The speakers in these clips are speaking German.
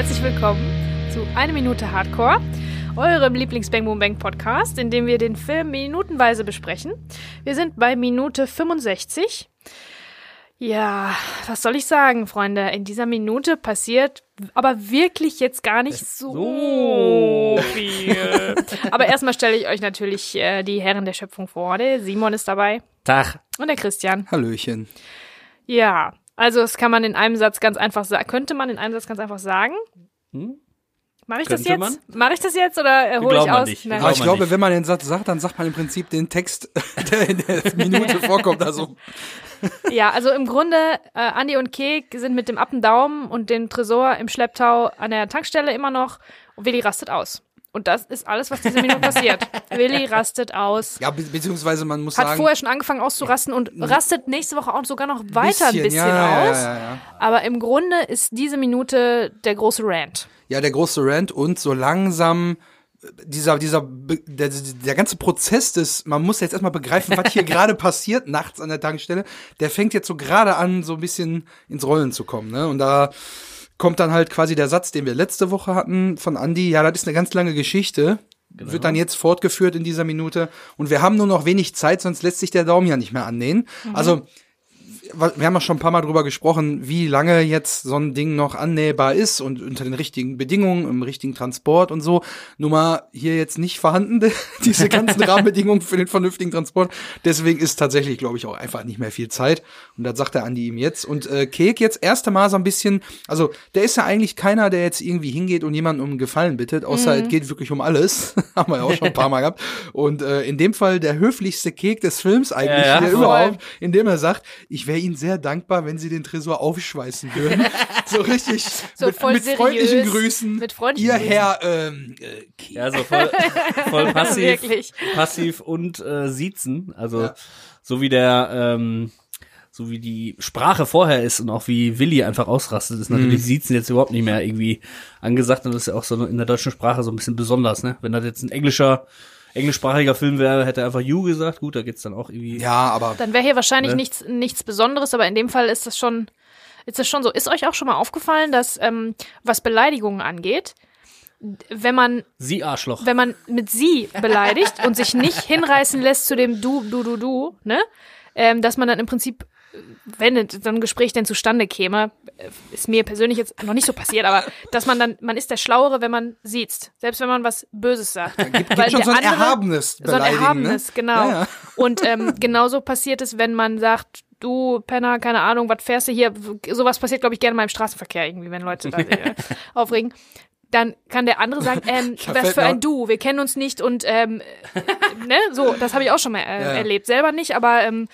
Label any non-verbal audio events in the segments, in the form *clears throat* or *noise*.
herzlich willkommen zu Eine Minute Hardcore, eurem Lieblings-Bang Boom Bang Podcast, in dem wir den Film minutenweise besprechen. Wir sind bei Minute 65. Ja, was soll ich sagen, Freunde? In dieser Minute passiert aber wirklich jetzt gar nicht so, So. viel. aber erstmal stelle ich euch natürlich äh, die Herren der Schöpfung vor. Der Simon ist dabei Tag. und der Christian. Hallöchen. Ja, also das kann man in einem Satz ganz einfach sagen. Könnte man in einem Satz ganz einfach sagen. Hm? Mache ich das Könnte jetzt? Mache ich das jetzt oder äh, hole ich aus? Wir Nein. Aber ich glaube, nicht. wenn man den Satz sagt, dann sagt man im Prinzip den Text, *laughs* der in der Minute *laughs* vorkommt. Also Ja, also im Grunde, äh, Andi und Kek sind mit dem Appendaumen und dem Tresor im Schlepptau an der Tankstelle immer noch und Willi rastet aus. Und das ist alles, was diese Minute passiert. *laughs* Willi rastet aus. ja, be beziehungsweise man muss Hat sagen, vorher schon angefangen auszurasten und rastet nächste Woche auch sogar noch weiter ein bisschen ja, aus. Ja, ja. Aber im Grunde ist diese Minute der große Rant. ja, der große Rant und so langsam dieser dieser der, der ganze Prozess des man muss jetzt erstmal begreifen, was hier *laughs* gerade passiert nachts an der Tankstelle, der fängt jetzt so gerade an so ein bisschen ins Rollen zu kommen, ne? Und da kommt dann halt quasi der Satz, den wir letzte Woche hatten von Andy, ja, das ist eine ganz lange Geschichte. Wird dann jetzt fortgeführt in dieser Minute. Und wir haben nur noch wenig Zeit, sonst lässt sich der Daumen ja nicht mehr annähen. Also, wir haben ja schon ein paar Mal drüber gesprochen, wie lange jetzt so ein Ding noch annähbar ist und unter den richtigen Bedingungen, im richtigen Transport und so. Nur mal hier jetzt nicht vorhanden, *laughs* diese ganzen *laughs* Rahmenbedingungen für den vernünftigen Transport. Deswegen ist tatsächlich, glaube ich, auch einfach nicht mehr viel Zeit. Und das sagt der Andi ihm jetzt. Und äh, Kek jetzt erste Mal so ein bisschen, also der ist ja eigentlich keiner, der jetzt irgendwie hingeht und jemanden um Gefallen bittet, außer es geht wirklich um alles. *laughs* Haben wir ja auch schon ein paar Mal gehabt. Und äh, in dem Fall der höflichste Kek des Films eigentlich Ja, ja, überhaupt indem er sagt, ich wäre Ihnen sehr dankbar, wenn Sie den Tresor aufschweißen würden. *laughs* so richtig So mit, voll mit freundlichen seriös, Grüßen. mit freundlichen Ihr Grüßen. Herr ähm, äh, Kiel. Ja, so voll, voll *laughs* passiv, Wirklich. passiv und äh, siezen. Also Ja. so wie der, ähm, so wie die Sprache vorher ist und auch wie Willi einfach ausrastet, ist Mhm. natürlich Siezen jetzt überhaupt nicht mehr irgendwie angesagt und das ist ja auch so in der deutschen Sprache so ein bisschen besonders, ne? Wenn das jetzt ein englischer, englischsprachiger Film wäre, hätte er einfach You gesagt. Gut, da geht's dann auch irgendwie. Ja, aber Dann wäre hier wahrscheinlich Ne? nichts, nichts Besonderes, aber in dem Fall ist das schon, ist das schon so. Ist euch auch schon mal aufgefallen, dass, ähm, was Beleidigungen angeht, wenn man, Sie Arschloch. wenn man mit sie beleidigt und sich nicht hinreißen lässt zu dem du, du, du, du, ne, ähm, dass man dann im Prinzip, wenn so ein Gespräch denn zustande käme, äh, ist mir persönlich jetzt noch nicht so passiert, aber dass man dann, man ist der Schlauere, wenn man sieht, selbst wenn man was Böses sagt. gibt, Weil gibt schon so ein andere- Erhabenes so ein beleidigen, Erhabenes, ne? genau. Ja, ja. Und ähm, *laughs* genauso passiert es, wenn man sagt, du Penner, keine Ahnung, was fährst du hier? Sowas passiert, glaube ich, gerne mal im Straßenverkehr irgendwie, wenn Leute da sich *laughs* äh, aufregen. Dann kann der andere sagen, ähm, *laughs* Da was für ein Du, wir kennen uns nicht und ähm, äh, ne, so, das habe ich auch schon mal äh, ja. erlebt. Selber nicht, aber ähm,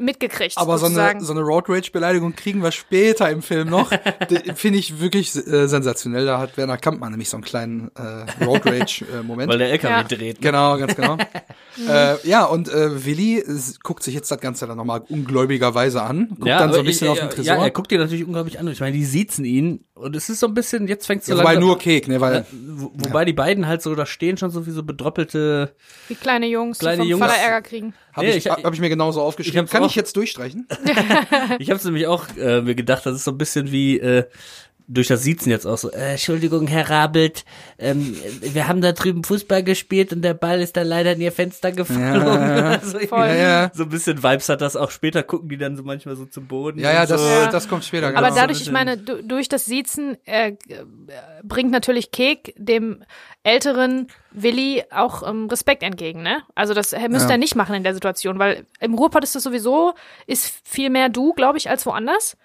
mitgekriegt. Aber so eine, so eine Road Rage Beleidigung kriegen wir später im Film noch. *laughs* Finde ich wirklich äh, sensationell. Da hat Werner Kampmann nämlich so einen kleinen äh, Road Rage äh, *laughs* Moment. Weil der LKW Ja. dreht. Genau, ganz genau. *laughs* äh, ja, und äh, Willi guckt sich jetzt das Ganze dann nochmal ungläubigerweise an, guckt dann so ein bisschen ich- auf den ja, Tresor. Ja, er guckt dir natürlich unglaublich an. Ich meine, die siezen ihn und es ist so ein bisschen, jetzt fängt so ja, wobei nur Kek, ne, weil Ja, wo, wobei die beiden halt so da stehen, schon so wie so bedröppelte. Wie kleine Jungs, Kleine die vom Jungs. Vater Ärger kriegen. Habe Nee, ich, ich- hab ich mir genauso aufgeschrieben. hab's Kann auch- ich jetzt durchstreichen? *laughs* *laughs* Ich habe nämlich auch äh, mir gedacht, das ist so ein bisschen wie äh, durch das Siezen jetzt auch so. Äh, Entschuldigung, Herr Rabelt, ähm, wir haben da drüben Fußball gespielt und der Ball ist da leider in ihr Fenster geflogen. *laughs* Also irgendwie Voll. Ja, ja. So ein bisschen Vibes hat das auch. Später gucken die dann so manchmal so zum Boden. Ja, ja, das, so. Ja. das kommt später. Aber genau. dadurch, so ich meine, du, durch das Siezen äh, bringt natürlich Kek dem älteren Willi auch ähm, Respekt entgegen, ne? Also das müsste Ja. er nicht machen in der Situation, weil im Ruhrpott ist das sowieso, ist viel mehr du, glaube ich, als woanders.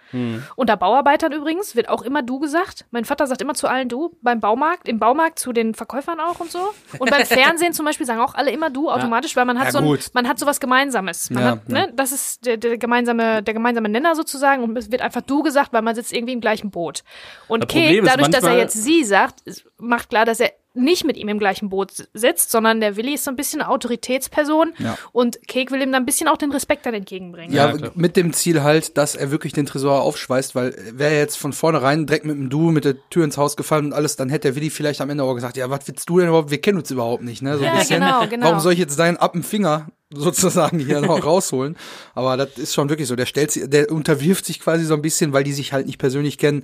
Unter Bauarbeitern übrigens wird auch immer du gesagt. Mein Vater sagt immer zu allen du, beim Baumarkt, im Baumarkt zu den Verkäufern auch und so. Und beim *laughs* Fernsehen zum Beispiel sagen auch alle immer du automatisch, weil man hat Ja, so ein, man hat so was Gemeinsames. Ja, hat, ne, das ist der, der gemeinsame, der gemeinsame Nenner sozusagen und es wird einfach du gesagt, weil man sitzt irgendwie im gleichen Boot. Und Kek, ist dadurch, dass er jetzt sie sagt, macht klar, dass er nicht mit ihm im gleichen Boot sitzt, sondern der Willi ist so ein bisschen eine Autoritätsperson Ja. und Kek will ihm dann ein bisschen auch den Respekt dann entgegenbringen. Ja, Ja, mit dem Ziel halt, dass er wirklich den Tresor aufschweißt, weil wäre er jetzt von vornherein direkt mit dem Du mit der Tür ins Haus gefallen und alles, dann hätte der Willi vielleicht am Ende auch gesagt, ja, was willst du denn überhaupt? Wir kennen uns überhaupt nicht, ne? So ein Ja, bisschen. genau, genau. Warum soll ich jetzt deinen ab dem Finger sozusagen hier noch *laughs* rausholen. Aber das ist schon wirklich so. Der stellt sich, der unterwirft sich quasi so ein bisschen, weil die sich halt nicht persönlich kennen.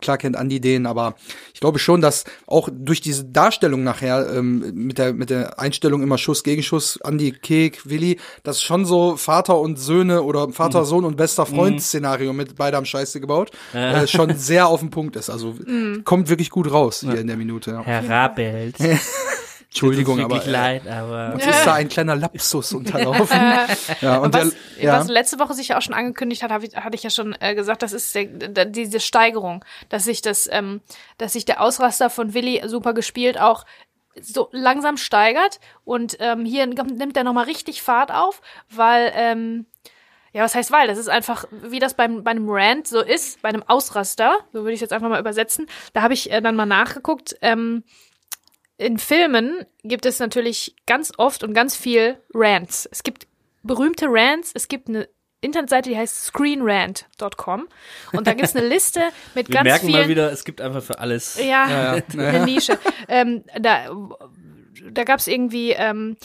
Klar kennt Andi den, aber ich glaube schon, dass auch durch diese Darstellung nachher ähm, mit der mit der Einstellung immer Schuss Gegenschuss, Andi Kek, Willi, das ist schon so Vater und Söhne oder Vater Sohn und bester Freund Szenario mit beide am Scheiße gebaut, äh, schon sehr auf den Punkt ist. Also kommt wirklich gut raus hier in der Minute. Ja. Herr Rabelt. *laughs* Entschuldigung, aber wirklich äh, leid, aber uns ist da ein kleiner Lapsus *laughs* unterlaufen. ja, und was, der, ja, was letzte Woche sich ja auch schon angekündigt hat, hab ich, hatte ich ja schon äh, gesagt, das ist der, da, diese Steigerung, dass sich das, ähm, dass sich der Ausraster von Willi super gespielt auch so langsam steigert und ähm, hier nimmt er nochmal richtig Fahrt auf, weil ähm, ja, was heißt weil? Das ist einfach, wie das beim, bei einem Rant so ist, bei einem Ausraster, so würde ich jetzt einfach mal übersetzen. Da habe ich äh, dann mal nachgeguckt. Ähm, in Filmen gibt es natürlich ganz oft und ganz viel Rants. Es gibt berühmte Rants, es gibt eine Internetseite, die heißt screenrant.com und da gibt es eine Liste mit wir ganz merken vielen mal wieder, es gibt einfach für alles. ja, Ja, ja. *laughs* eine Nische. ähm, da da gab es irgendwie ähm,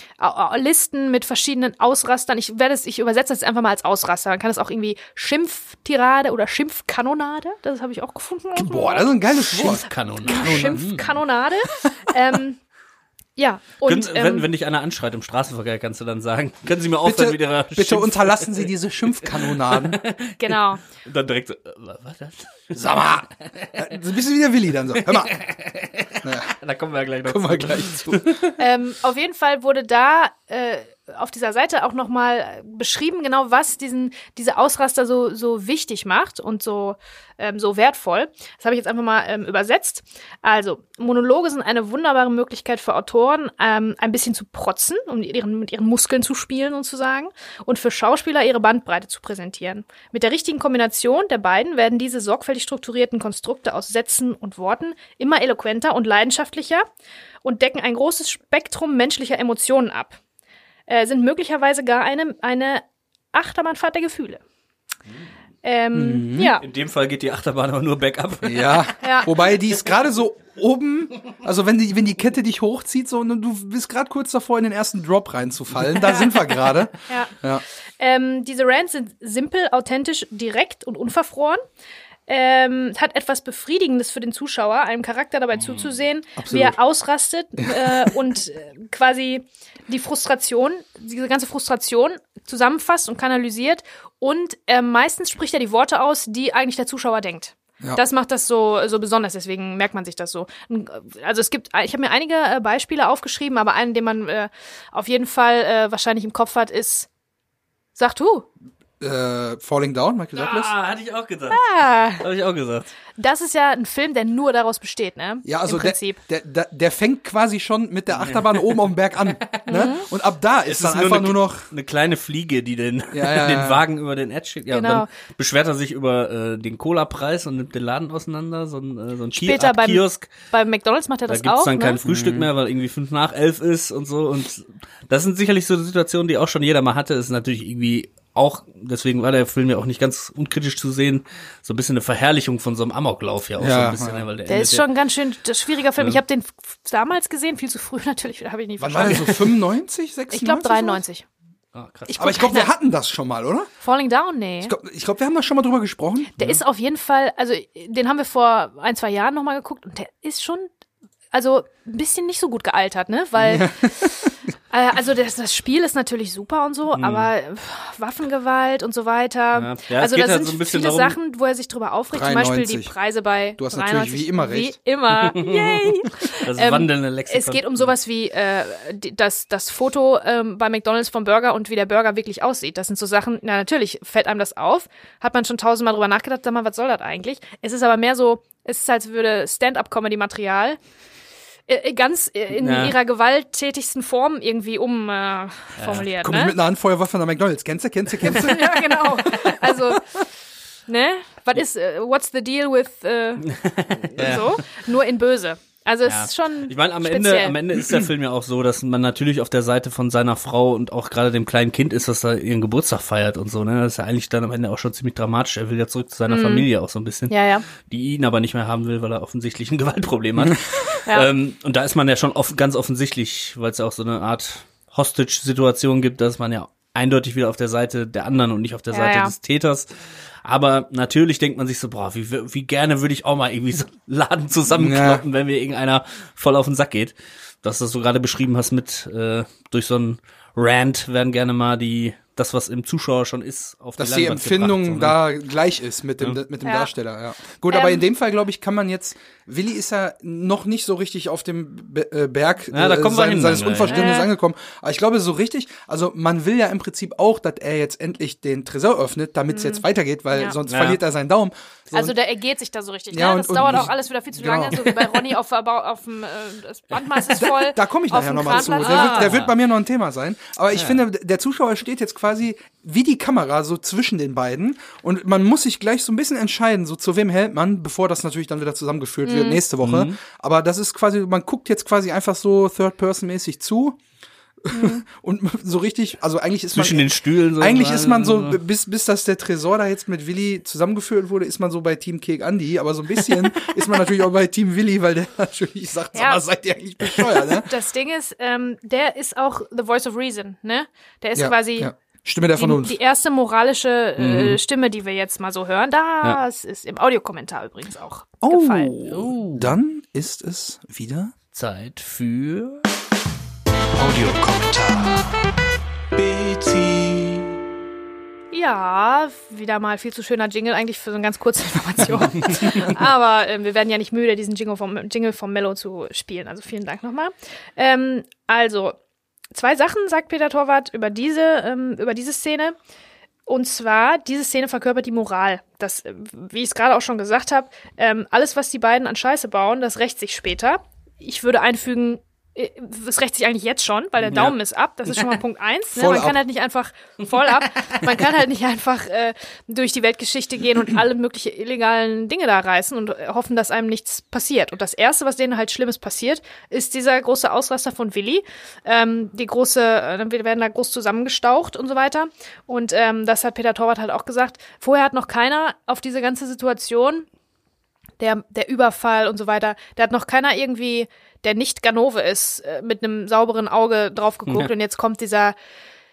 Listen mit verschiedenen Ausrastern. Ich werde es, ich übersetze das einfach mal als Ausraster. Man kann es auch irgendwie Schimpftirade oder Schimpfkanonade. Das habe ich auch gefunden. boah, das ist ein geiles Wort. Kanon. Schimpfkanonade. *laughs* ähm, ja, und Können, wenn, ähm, wenn dich einer anschreit im Straßenverkehr, kannst du dann sagen, können Sie mir aufhören Bitte, mit Ihrer bitte Schimpf- unterlassen Sie diese Schimpfkanonaden. *laughs* genau. Und dann direkt so, äh, was das? Sag mal, so ein bisschen wie der Willi dann so. Hör mal, *laughs* Da kommen wir ja gleich noch kommen wir zu. gleich zu. ähm, auf jeden Fall wurde da äh, auf dieser Seite auch nochmal beschrieben, genau was diesen, diese Ausraster so, so wichtig macht und so, ähm, so wertvoll. Das habe ich jetzt einfach mal ähm, übersetzt. Also, Monologe sind eine wunderbare Möglichkeit für Autoren, ähm, ein bisschen zu protzen, um ihren, mit ihren Muskeln zu spielen sozusagen, und für Schauspieler ihre Bandbreite zu präsentieren. Mit der richtigen Kombination der beiden werden diese sorgfältig strukturierten Konstrukte aus Sätzen und Worten immer eloquenter und leidenschaftlicher und decken ein großes Spektrum menschlicher Emotionen ab. Äh, sind möglicherweise gar eine, eine Achterbahnfahrt der Gefühle. Ähm, Ja, In dem Fall geht die Achterbahn aber nur bergab. Ja. Ja. Wobei die ist gerade so oben, also wenn die, wenn die Kette dich hochzieht, so und du bist gerade kurz davor, in den ersten Drop reinzufallen. Da sind wir *laughs* gerade. ja. Ja. Ähm, diese Rants sind simpel, authentisch, direkt und unverfroren. Ähm, hat etwas Befriedigendes für den Zuschauer, einem Charakter dabei zuzusehen, wie er ausrastet äh, *laughs* und äh, quasi die Frustration, diese ganze Frustration zusammenfasst und kanalisiert. Und äh, meistens spricht er die Worte aus, die eigentlich der Zuschauer denkt. Ja. Das macht das so, so besonders, deswegen merkt man sich das so. Also es gibt, ich habe mir einige äh, Beispiele aufgeschrieben, aber einen, den man äh, auf jeden Fall äh, wahrscheinlich im Kopf hat, ist Sag du. Äh, Falling Down, Michael Douglas. Ah, hatte ich auch gesagt. Ah, Habe ich auch gesagt. das ist ja ein Film, der nur daraus besteht, ne? Ja, also Im der, Prinzip. der, der, der fängt quasi schon mit der Achterbahn oben auf dem Berg an. *laughs* Ne? Und ab da ist, Es dann ist nur einfach eine, nur noch. eine kleine Fliege, die den, Ja, ja, *laughs* den ja. Wagen über den Edge schickt. Ja, Genau. und dann beschwert er sich über äh, den Cola-Preis und nimmt den Laden auseinander, so ein, äh, so ein Später beim, Kiosk. beim McDonalds macht er Da das gibt's auch. dann kein ne? Frühstück mehr, weil irgendwie fünf nach elf ist und so. Und das sind sicherlich so Situationen, die auch schon jeder mal hatte. Das ist natürlich irgendwie auch, deswegen war der Film ja auch nicht ganz unkritisch zu sehen, so ein bisschen eine Verherrlichung von so einem Amoklauf ja auch so Ja, ein bisschen. ja. ne, Weil der, Der ist ja- schon ein ganz schön schwieriger Film. Ich habe den damals gesehen, viel zu früh *laughs* natürlich, habe ich nie Wann war der verstanden. so 95, 96? Ich glaube 93. Ah, krass. Ich Aber ich glaube, wir hatten das schon mal, oder? Falling Down, nee. Ich glaube, ich glaub, wir haben da schon mal drüber gesprochen. Der ist auf jeden Fall, also den haben wir vor ein, zwei Jahren nochmal geguckt und der ist schon, also ein bisschen nicht so gut gealtert, ne? Weil, äh, *laughs* *laughs* also das, das Spiel ist natürlich super und so, aber äh, Waffengewalt und so weiter. Mhm. Ja. Ja, also geht da halt sind so ein bisschen viele darum- Sachen, wo er sich drüber aufregt. Zum Beispiel die 93. Preise bei Du hast natürlich 93. wie immer recht. Wie immer. *laughs* Yay! das ähm, wandelnde Lexikon. Es geht um sowas wie äh, das, das Foto ähm, bei McDonalds vom Burger und wie der Burger wirklich aussieht. Das sind so Sachen, na natürlich fällt einem das auf, hat man schon tausendmal drüber nachgedacht, sag mal, was soll das eigentlich? Es ist aber mehr so, es ist als würde Stand-up-Comedy-Material äh, ganz äh, in Ja. ihrer gewalttätigsten Form irgendwie umformuliert. Äh, Komm ich ne? mit einer Handfeuerwaffe nach McDonalds. Kennst du, kennst du, kennst du? *laughs* ja, genau. Also, ne? Was ist, äh, what's the deal with äh, *laughs* so? Nur in böse. Also es Ja. ist schon Ich meine, am speziell. Ende, am Ende ist der Film ja auch so, dass man natürlich auf der Seite von seiner Frau und auch gerade dem kleinen Kind ist, das da ihren Geburtstag feiert und so, ne? Das ist ja eigentlich dann am Ende auch schon ziemlich dramatisch. Er will ja zurück zu seiner Familie auch so ein bisschen. Ja, ja. Die ihn aber nicht mehr haben will, weil er offensichtlich ein *laughs* Gewaltproblem hat. *laughs* Ja. ähm, und da ist man ja schon off ganz offensichtlich, weil es ja auch so eine Art Hostage-Situation gibt, dass man ja eindeutig wieder auf der Seite der anderen und nicht auf der Seite des Täters. Aber natürlich denkt man sich so, boah, wie, wie gerne würde ich auch mal irgendwie so einen Laden zusammenkloppen, wenn mir irgendeiner voll auf den Sack geht. Dass du das so gerade beschrieben hast mit, äh, durch so einen Rant werden gerne mal die, das, was im Zuschauer schon ist, auf Dass die die Empfindung gebracht, so, ne? da gleich ist mit dem, mit dem Ja. Darsteller, ja. Gut, aber Ähm, in dem Fall, glaube ich, kann man jetzt, Willi ist ja noch nicht so richtig auf dem Be äh, Berg Ja, da äh, kommen wir sein- hin seines dann. Unverständnisses Ja. angekommen. Aber ich glaube, so richtig, also man will ja im Prinzip auch, dass er jetzt endlich den Tresor öffnet, damit es jetzt weitergeht, weil Mhm. Ja. sonst Ja. verliert er seinen Daumen. So, Also der ergeht sich da so richtig. Ja, ne? und- Das und dauert ich- auch alles wieder viel zu genau. lange, so wie bei Ronny auf, auf dem äh, das Bandmaß ist voll. Da komme ich nachher nochmal zu. Der Kranplatz. wird, der Ah. wird bei mir noch ein Thema sein. Aber ich finde, der Zuschauer steht jetzt quasi wie die Kamera so zwischen den beiden. Und man muss sich gleich so ein bisschen entscheiden, so zu wem hält man, bevor das natürlich dann wieder zusammengeführt Mhm. wird nächste Woche. Aber das ist quasi, man guckt jetzt quasi einfach so Third-Person-mäßig zu. *laughs* Und so richtig, also eigentlich ist Zwischen man. den Stühlen so. Eigentlich ist man so, bis, bis das der Tresor da jetzt mit Willi zusammengeführt wurde, ist man so bei Team Kek Andy, aber so ein bisschen *laughs* ist man natürlich auch bei Team Willi, weil der *laughs* natürlich sagt, sag Ja. mal, seid ihr eigentlich bescheuert, ne? Das Ding ist, ähm, der ist auch the voice of reason, ne? Der ist Ja, quasi ja. Stimme der die, Vernunft. die erste moralische äh, Stimme, die wir jetzt mal so hören. Das ist im Audiokommentar übrigens auch gefallen. Oh, dann ist es wieder. Zeit für Audiokommentar. Betty. Ja, wieder mal viel zu schöner Jingle eigentlich für so eine ganz kurze *laughs* Information. Aber ähm, wir werden ja nicht müde, diesen Jingle vom, Jingle vom Mello zu spielen. Also vielen Dank nochmal. Ähm, also, zwei Sachen sagt Peter Torwart über diese, ähm, über diese Szene. Und zwar, diese Szene verkörpert die Moral. Das, äh, wie ich es gerade auch schon gesagt habe, ähm, alles, was die beiden an Scheiße bauen, das rächt sich später. Ich würde einfügen, es rächt sich eigentlich jetzt schon, weil der Daumen ist ab. Das ist schon mal *laughs* Punkt eins. Ne? Man kann ab. halt nicht einfach voll ab. Man kann halt nicht einfach äh, durch die Weltgeschichte gehen und alle möglichen illegalen Dinge da reißen und äh, hoffen, dass einem nichts passiert. Und das Erste, was denen halt Schlimmes passiert, ist dieser große Ausraster von Willi. Ähm, die große, äh, wir werden da groß zusammengestaucht und so weiter. Und ähm, das hat Peter Torwart halt auch gesagt. Vorher hat noch keiner auf diese ganze Situation der, der Überfall und so weiter, da hat noch keiner irgendwie, der nicht Ganove ist, äh, mit einem sauberen Auge drauf geguckt und jetzt kommt dieser,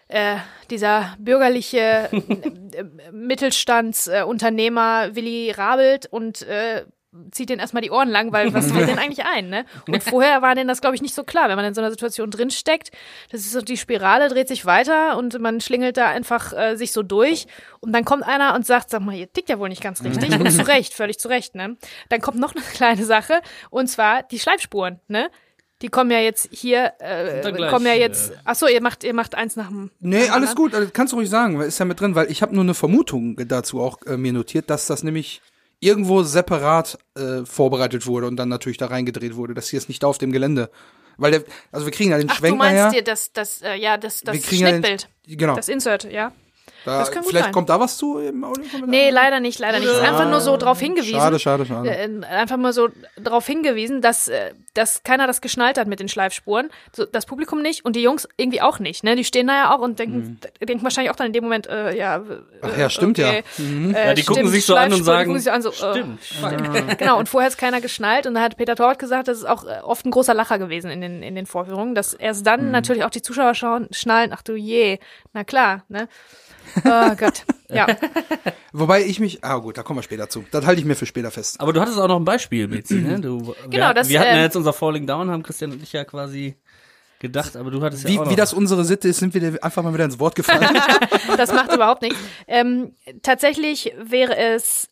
äh, dieser bürgerliche *laughs* äh, Mittelstandsunternehmer Willi Rabelt und äh, zieht den erstmal die Ohren lang, weil was *laughs* fällt denn eigentlich ein, ne? Und vorher war denen das, glaube ich, nicht so klar, wenn man in so einer Situation drinsteckt. Das ist so, die Spirale dreht sich weiter und man schlingelt da einfach äh, sich so durch. Und dann kommt einer und sagt, sag mal, ihr tickt ja wohl nicht ganz richtig. Und *laughs* zu Recht, völlig zu Recht, ne? Dann kommt noch eine kleine Sache, und zwar die Schleifspuren, ne? Die kommen ja jetzt hier, äh, gleich, kommen ja jetzt, ach so, ihr macht, ihr macht eins nach dem. Nee, alles gut, also kannst du ruhig sagen, weil ist ja mit drin, weil ich habe nur eine Vermutung dazu auch äh, mir notiert, dass das nämlich irgendwo separat äh, vorbereitet wurde und dann natürlich da reingedreht wurde. Das hier ist nicht da auf dem Gelände. Weil der, also wir kriegen ja den Ach, du Schwenk meinst nachher. dir das, das, äh, ja, das, das Schnittbild, den, genau. das Insert, ja. Da, das kann gut vielleicht sein. kommt da was zu im Audiokommentar? Nee, leider nicht, leider nicht. Es ist einfach nur so drauf hingewiesen. Schade, schade, schade. Äh, einfach mal so darauf hingewiesen, dass, äh, dass keiner das geschnallt hat mit den Schleifspuren. So, das Publikum nicht und die Jungs irgendwie auch nicht. Ne? Die stehen da ja auch und denken, denken wahrscheinlich auch dann in dem Moment, äh, ja. Mhm. Ach ja, stimmt ja. Mhm. Äh, Ja, die gucken stimmt, sich so an und sagen, gucken an, so, stimmt, Äh, *laughs* genau, und vorher hat keiner geschnallt und da hat Peter Torwart gesagt, das ist auch äh, oft ein großer Lacher gewesen in den, in den Vorführungen, dass erst Mhm. dann natürlich auch die Zuschauer schauen, schnallen, ach du je, na klar, ne? Oh Gott, ja. *laughs* Wobei ich mich, ah gut, da kommen wir später zu. Das halte ich mir für später fest. Aber du hattest auch noch ein Beispiel, Bezi, ne? *clears throat* Du, Genau, wir, das, wir hatten ja ähm, jetzt unser Falling Down, haben Christian und ich ja quasi gedacht, aber du hattest ja Wie, auch noch. wie das unsere Sitte ist, sind wir dir einfach mal wieder ins Wort *laughs* gefallen. Das macht überhaupt nichts. Ähm, tatsächlich wäre es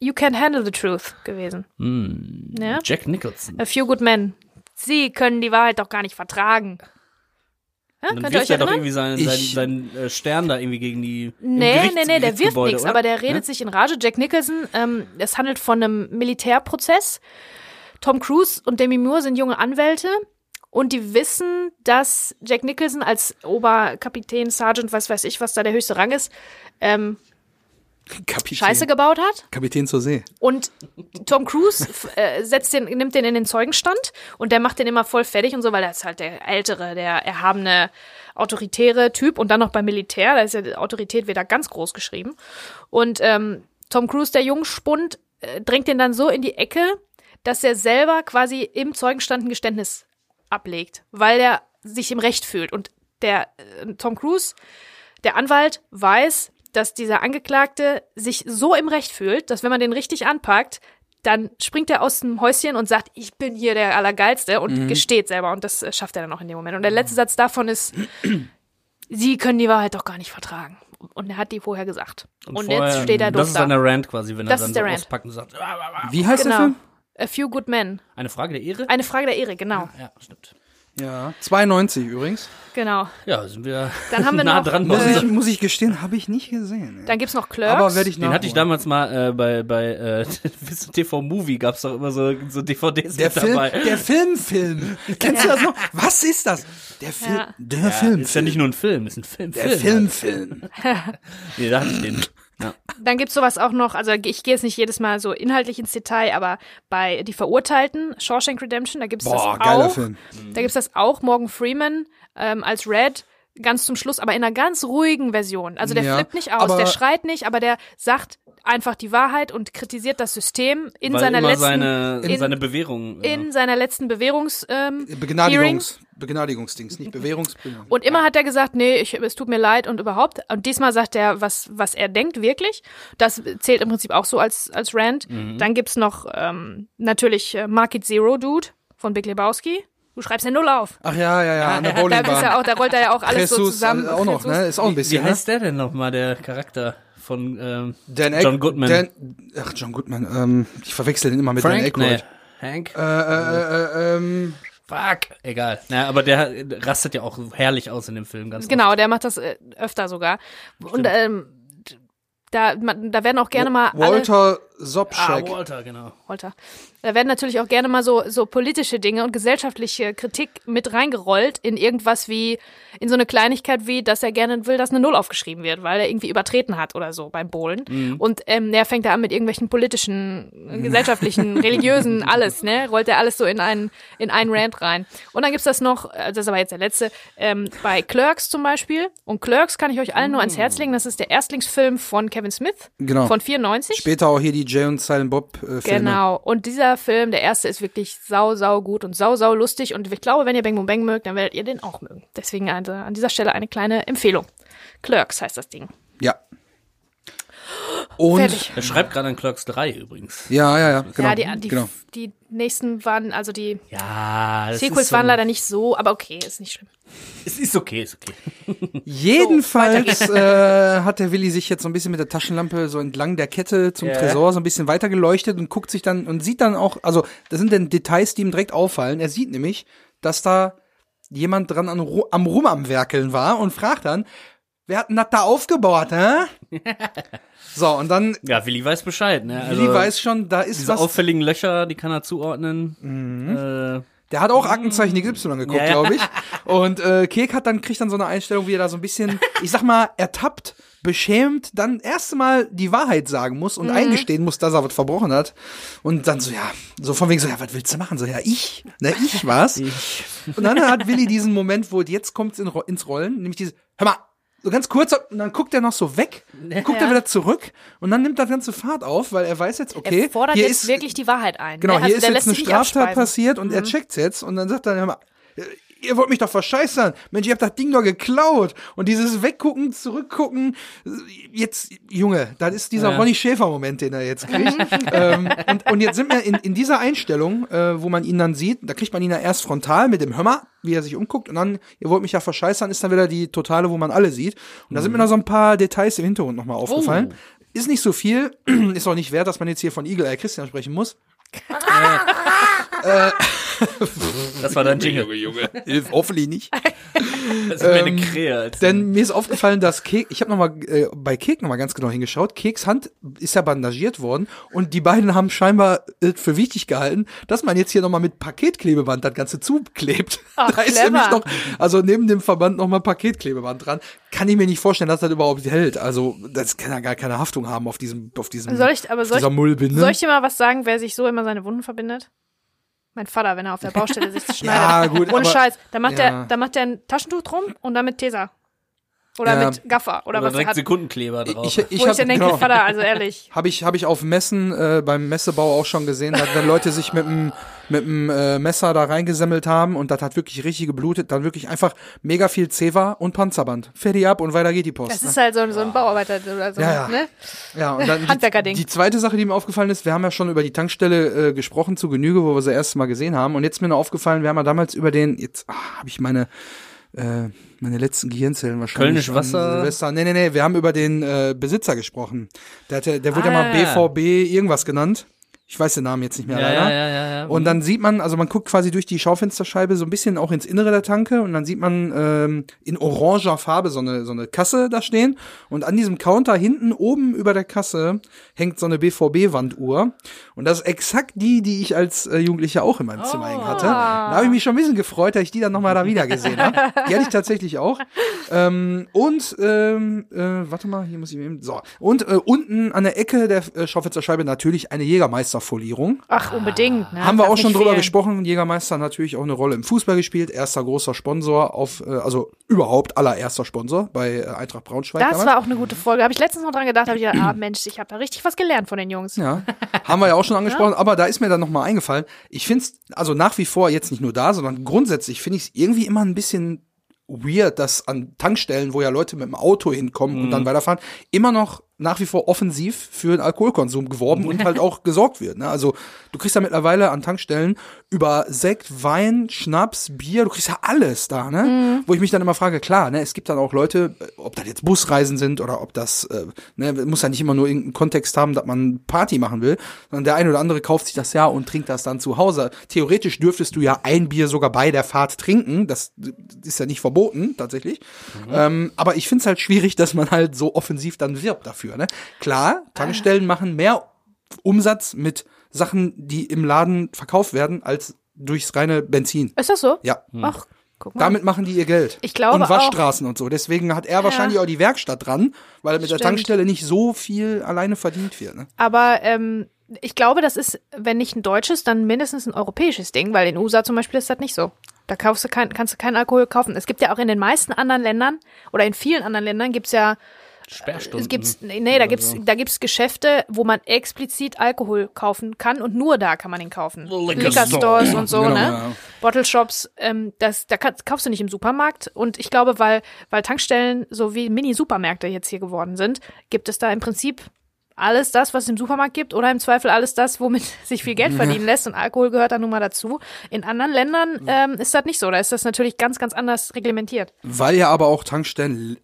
You Can Handle the Truth gewesen. Hm, Ja? Jack Nicholson. A Few Good Men. Sie können die Wahrheit doch gar nicht vertragen. Ja, dann ihr euch wirft er doch irgendwie seinen, seinen, Ich- seinen äh, Stern da irgendwie gegen die. Nee, nee, nee, der wirft nichts, aber der redet Ja? sich in Rage. Jack Nicholson, ähm, es handelt von einem Militärprozess. Tom Cruise und Demi Moore sind junge Anwälte und die wissen, dass Jack Nicholson als Oberkapitän, Sergeant, was weiß ich, was da der höchste Rang ist, ähm, Kapitän. Scheiße gebaut hat. Kapitän zur See. Und Tom Cruise *laughs* äh, setzt den, nimmt den in den Zeugenstand und der macht den immer voll fertig und so, weil er ist halt der ältere, der erhabene, autoritäre Typ und dann noch beim Militär, da ist ja die Autorität wieder ganz groß geschrieben. Und ähm, Tom Cruise, der Jungspund, äh, drängt den dann so in die Ecke, dass er selber quasi im Zeugenstand ein Geständnis ablegt, weil er sich im Recht fühlt. Und der äh, Tom Cruise, der Anwalt, weiß, dass dieser Angeklagte sich so im Recht fühlt, dass wenn man den richtig anpackt, dann springt er aus dem Häuschen und sagt, ich bin hier der Allergeilste und Mhm. gesteht selber. Und das äh, schafft er dann auch in dem Moment. Und der letzte Satz davon ist, Sie können die Wahrheit doch gar nicht vertragen. Und er hat die vorher gesagt. Und, jetzt vorher- steht er doof Das ist da. dann der Rant quasi, wenn Das er dann ist der so Rant. auspackt und sagt. Wie heißt der Genau. Film? A Few Good Men. eine Frage der Ehre? Eine Frage der Ehre, genau. Ja, stimmt. Ja. 92 übrigens. Genau. Ja, sind wir Dann haben wir *laughs* nah noch, dran. Muss, bei ich, muss ich gestehen, habe ich nicht gesehen. Dann gibt's noch Clerks. Aber werde ich Den hatte ich nachholen. damals mal äh, bei, bei äh, *laughs* TV Movie, gab's doch immer so, so DVDs Der mit Film, dabei. der Filmfilm. Kennst du das noch? Was ist das? Der Film, Ja. der ja, Filmfilm. ist ja nicht nur ein Film, ist ein Film. der Film. Filmfilm. *laughs* Nee, da hatte ich den. Ja. Dann gibt's sowas auch noch, also ich gehe jetzt nicht jedes Mal so inhaltlich ins Detail, aber bei Die Verurteilten, Shawshank Redemption, da gibt's Boah, das auch. Film. Da gibt's das auch, Morgan Freeman ähm, als Red, ganz zum Schluss, aber in einer ganz ruhigen Version. Also der Ja, flippt nicht aus, der schreit nicht, aber der sagt einfach die Wahrheit und kritisiert das System in seiner letzten seine, in- seine Bewährung. äh, in seiner letzten Bewährungs ähm, Hearing. Begnadigungs, Begnadigungsdings, nicht Bewährungs. Und immer hat er gesagt, nee, ich, es tut mir leid und überhaupt. Und diesmal sagt er, was, was er denkt wirklich. Das zählt im Prinzip auch so als, als Rant. Mhm. Dann gibt's noch ähm, natürlich äh, Market Zero Dude von Big Lebowski. Du schreibst ja null auf. Ach ja, ja, ja, an der Da, ist er Bowlingbahn. auch, da rollt er ja auch alles so Jesus, zusammen. also auch noch, Jesus. ne? Ist auch ein Wie bisschen, ne? heißt der denn nochmal, der Charakter von ähm, Dan John Goodman? Dan, ach, John Goodman. Ähm, ich verwechsel den immer mit Dan Frank? Aykroyd. Nee. Hank? Äh, äh, äh, ähm, Fuck. Egal. Naja, aber der rastet ja auch herrlich aus in dem Film. Ganz Genau, der macht das äh, öfter sogar. Und ähm, da, man, da werden auch gerne mal alle, Ah, Sobchak. Walter, genau. Walter. Da werden natürlich auch gerne mal so, so politische Dinge und gesellschaftliche Kritik mit reingerollt in irgendwas wie, in so eine Kleinigkeit wie, dass er gerne will, dass eine Null aufgeschrieben wird, weil er irgendwie übertreten hat oder so beim Bowlen. Und ähm, er fängt da an mit irgendwelchen politischen, gesellschaftlichen, *laughs* religiösen, alles, ne? Rollt er alles so in einen, in einen Rant rein. Und dann gibt's das noch, äh, das ist aber jetzt der letzte, ähm, bei Clerks zum Beispiel. Und Clerks kann ich euch allen nur ans Herz legen. Das ist der Erstlingsfilm von Kevin Smith. Genau. Von 94. Später auch hier die Jay und Silent Bob äh, Filme. Genau. Und dieser Film, der erste, ist wirklich sau, sau gut und sau, sau lustig. Und ich glaube, wenn ihr Bang Boom Bang mögt, dann werdet ihr den auch mögen. Deswegen also an dieser Stelle eine kleine Empfehlung. Clerks heißt das Ding. Ja. Und Fertig. Er schreibt gerade an Clerks 3 übrigens. ja, ja, ja, genau. ja, die, die, genau. die nächsten waren, also die Ja, das Sequels ist so, waren leider nicht so, aber okay, ist nicht schlimm. Es ist okay, ist okay. *laughs* Jedenfalls äh, hat der Willi sich jetzt so ein bisschen mit der Taschenlampe so entlang der Kette zum Ja. Tresor so ein bisschen weiter geleuchtet und guckt sich dann und sieht dann auch, also das sind dann Details, die ihm direkt auffallen. Er sieht nämlich, dass da jemand dran an, am Rum am Werkeln war und fragt dann, wer hat denn das da aufgebaut, hä? So, und dann Ja, Willi weiß Bescheid, ne? Also, Willi weiß schon, da ist diese was. auffälligen Löcher, die kann er zuordnen. Äh, Der hat auch Aktenzeichen XY geguckt, Ja, ja. glaube ich. *laughs* Und äh, Kek hat dann kriegt dann so eine Einstellung, wie er da so ein bisschen, ich sag mal, ertappt, beschämt, dann erst mal die Wahrheit sagen muss und eingestehen muss, dass er was verbrochen hat. Und dann so, ja, so von wegen so, ja, was willst du machen? So, ja, ich, ne, ich war's. Und dann hat Willi diesen Moment, wo jetzt kommt's in, ins Rollen, nämlich dieses, hör mal, so ganz kurz, und dann guckt er noch so weg, *laughs* guckt er wieder zurück und dann nimmt das ganze Fahrt auf, weil er weiß jetzt, okay, er fordert hier jetzt ist, wirklich die Wahrheit ein. Genau, ne? also hier ist jetzt eine Straftat passiert und er checkt's jetzt und dann sagt er, hör mal, ihr wollt mich doch verscheißern. Mensch, ihr habt das Ding doch geklaut. Und dieses Weggucken, Zurückgucken, jetzt, Junge, das ist dieser Ja. Ronny Schäfer-Moment, den er jetzt kriegt. *laughs* ähm, und, und jetzt sind wir in, in dieser Einstellung, äh, wo man ihn dann sieht, da kriegt man ihn ja erst frontal mit dem Hörmer, wie er sich umguckt und dann, ihr wollt mich ja verscheißern, ist dann wieder die Totale, wo man alle sieht. Und da sind mir noch so ein paar Details im Hintergrund nochmal aufgefallen. Ist nicht so viel, *clears throat* ist auch nicht wert, dass man jetzt hier von Eagle Eye Christian sprechen muss. *laughs* *laughs* das war dein Jingle. Hilf hoffentlich nicht. *laughs* Das ist mir eine Krähe. Als Denn mir ist aufgefallen, dass Kek, ich habe noch mal äh, bei Kek noch mal ganz genau hingeschaut. Keks Hand ist ja bandagiert worden und die beiden haben scheinbar äh, für wichtig gehalten, dass man jetzt hier noch mal mit Paketklebeband das Ganze zuklebt. Ach, *laughs* da ist clever. nämlich noch, also neben dem Verband noch mal Paketklebeband dran. Kann ich mir nicht vorstellen, dass das überhaupt hält. Also das kann ja gar keine Haftung haben auf diesem, auf diesem, Soll ich, aber auf soll dieser ich, Mullbinde. soll ich dir mal was sagen, wer sich so immer seine Wunden verbindet? Mein Vater, wenn er auf der *laughs* Baustelle sich schneidet. Ja, gut, Ohne aber- Scheiß. Da macht, ja. er, da macht er ein Taschentuch drum und dann mit Tesa. Oder Ja. mit Gaffer oder, Oder was er direkt hat. Sekundenkleber drauf. Ich, ich Wo ich hab, dann denke, genau, Vater, also ehrlich. *laughs* habe ich, hab ich auf Messen äh, beim Messebau auch schon gesehen, dass wenn Leute sich mit dem mit dem äh, Messer da reingesemmelt haben und das hat wirklich richtig geblutet, dann wirklich einfach mega viel Zewa und Panzerband. Fertig ab und weiter geht die Post. Das ne? ist halt so, so ein Bauarbeiter oder so, Ja, ja. ne? Ja, und dann *laughs* die, Handwerkerding. die zweite Sache, die mir aufgefallen ist, wir haben ja schon über die Tankstelle äh, gesprochen zu Genüge, wo wir sie erst mal gesehen haben. Und jetzt ist mir noch aufgefallen, wir haben ja damals über den, jetzt ah, habe ich meine äh, meine letzten Gehirnzellen wahrscheinlich. Kölnisch Wasser? Silvester. Nee, nee, nee, wir haben über den äh, Besitzer gesprochen. Der, hatte, der wurde ja mal Ah. BVB irgendwas genannt. Ich weiß den Namen jetzt nicht mehr ja, leider. ja, ja, ja, ja. Und dann sieht man, also man guckt quasi durch die Schaufensterscheibe so ein bisschen auch ins Innere der Tanke und dann sieht man ähm, in oranger Farbe so eine, so eine Kasse da stehen und an diesem Counter hinten oben über der Kasse hängt so eine BVB-Wanduhr und das ist exakt die, die ich als äh, Jugendlicher auch in meinem Zimmer hängen hatte. Da habe ich mich schon ein bisschen gefreut, dass ich die dann nochmal da wieder gesehen habe. Die hatte ich tatsächlich auch. Ähm, und, ähm, äh, warte mal, hier muss ich eben, so. Und äh, unten an der Ecke der äh, Schaufensterscheibe natürlich eine Jägermeister-Folierung. Ach, unbedingt. Ne? Haben wir auch schon drüber fehlen. gesprochen. Jägermeister hat natürlich auch eine Rolle im Fußball gespielt. Erster großer Sponsor auf, äh, also überhaupt allererster Sponsor bei äh, Eintracht Braunschweig Das damals. war auch eine gute Folge. Habe ich letztens noch dran gedacht, habe ich gedacht, ah Mensch, ich habe da richtig was gelernt von den Jungs. Ja, haben wir ja auch schon *laughs* angesprochen, aber da ist mir dann nochmal eingefallen. Ich finde es, also nach wie vor jetzt nicht nur da, sondern grundsätzlich finde ich es irgendwie immer ein bisschen weird, dass an Tankstellen, wo ja Leute mit dem Auto hinkommen und dann weiterfahren, immer noch nach wie vor offensiv für den Alkoholkonsum geworben und halt *laughs* auch gesorgt wird. Ne? Also du kriegst ja mittlerweile an Tankstellen über Sekt, Wein, Schnaps, Bier, du kriegst ja alles da, ne? Wo ich mich dann immer frage, klar, ne, es gibt dann auch Leute, ob das jetzt Busreisen sind oder ob das, äh, ne, muss ja nicht immer nur irgendeinen Kontext haben, dass man Party machen will, sondern der eine oder andere kauft sich das ja und trinkt das dann zu Hause. Theoretisch dürftest du ja ein Bier sogar bei der Fahrt trinken, das ist ja nicht verboten, tatsächlich. Ähm, aber ich find's halt schwierig, dass man halt so offensiv dann wirbt dafür, ne? Klar, Tankstellen machen mehr Umsatz mit Sachen, die im Laden verkauft werden, als durchs reine Benzin. Ist das so? Ja. Ach, guck mal. Damit machen die ihr Geld. Ich glaube Und Waschstraßen und so. Deswegen hat er wahrscheinlich auch die Werkstatt dran, weil mit der Stimmt. Tankstelle nicht so viel alleine verdient wird. Ne? Aber ähm, ich glaube, das ist, wenn nicht ein deutsches, dann mindestens ein europäisches Ding, weil in den USA zum Beispiel ist das nicht so. Da kaufst du kein, kannst du keinen Alkohol kaufen. Es gibt ja auch in den meisten anderen Ländern oder in vielen anderen Ländern gibt's ja Sperrstunden. es gibt's nee, da gibt's da gibt's Geschäfte, wo man explizit Alkohol kaufen kann und nur da kann man ihn kaufen. Liquor Stores und so, Genau, ne? ja. Bottle Shops, ähm, das da kannst, kaufst du nicht im Supermarkt und ich glaube, weil weil Tankstellen so wie Mini Supermärkte jetzt hier geworden sind, gibt es da im Prinzip alles das, was es im Supermarkt gibt oder im Zweifel alles das, womit *laughs* sich viel Geld verdienen lässt und Alkohol gehört da nun mal dazu. In anderen Ländern ähm, ist das nicht so. Da ist das natürlich ganz, ganz anders reglementiert. Weil ja aber auch Tankstellen,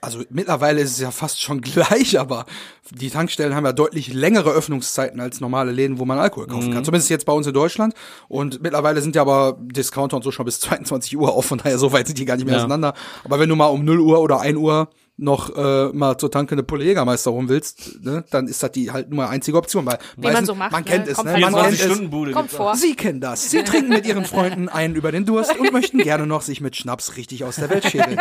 also mittlerweile ist es ja fast schon *laughs* gleich, aber die Tankstellen haben ja deutlich längere Öffnungszeiten als normale Läden, wo man Alkohol kaufen kann. Zumindest jetzt bei uns in Deutschland. Und mittlerweile sind ja aber Discounter und so schon bis *laughs* 22 Uhr auf, von daher so weit sind die gar nicht mehr Ja. auseinander. Aber wenn du mal um 0 Uhr oder 1 Uhr noch äh, mal zur Tanke eine Pulle Jägermeister holen willst, ne, dann ist das die halt nur einzige Option. Weil Wie man meistens- so macht, man ne? kennt es, Kommt ne? Man kennt es. 24-Stunden-Bude Kommt vor. Sie kennen das. Sie *laughs* trinken mit ihren Freunden einen über den Durst und möchten gerne noch sich mit Schnaps richtig aus der Welt schädeln.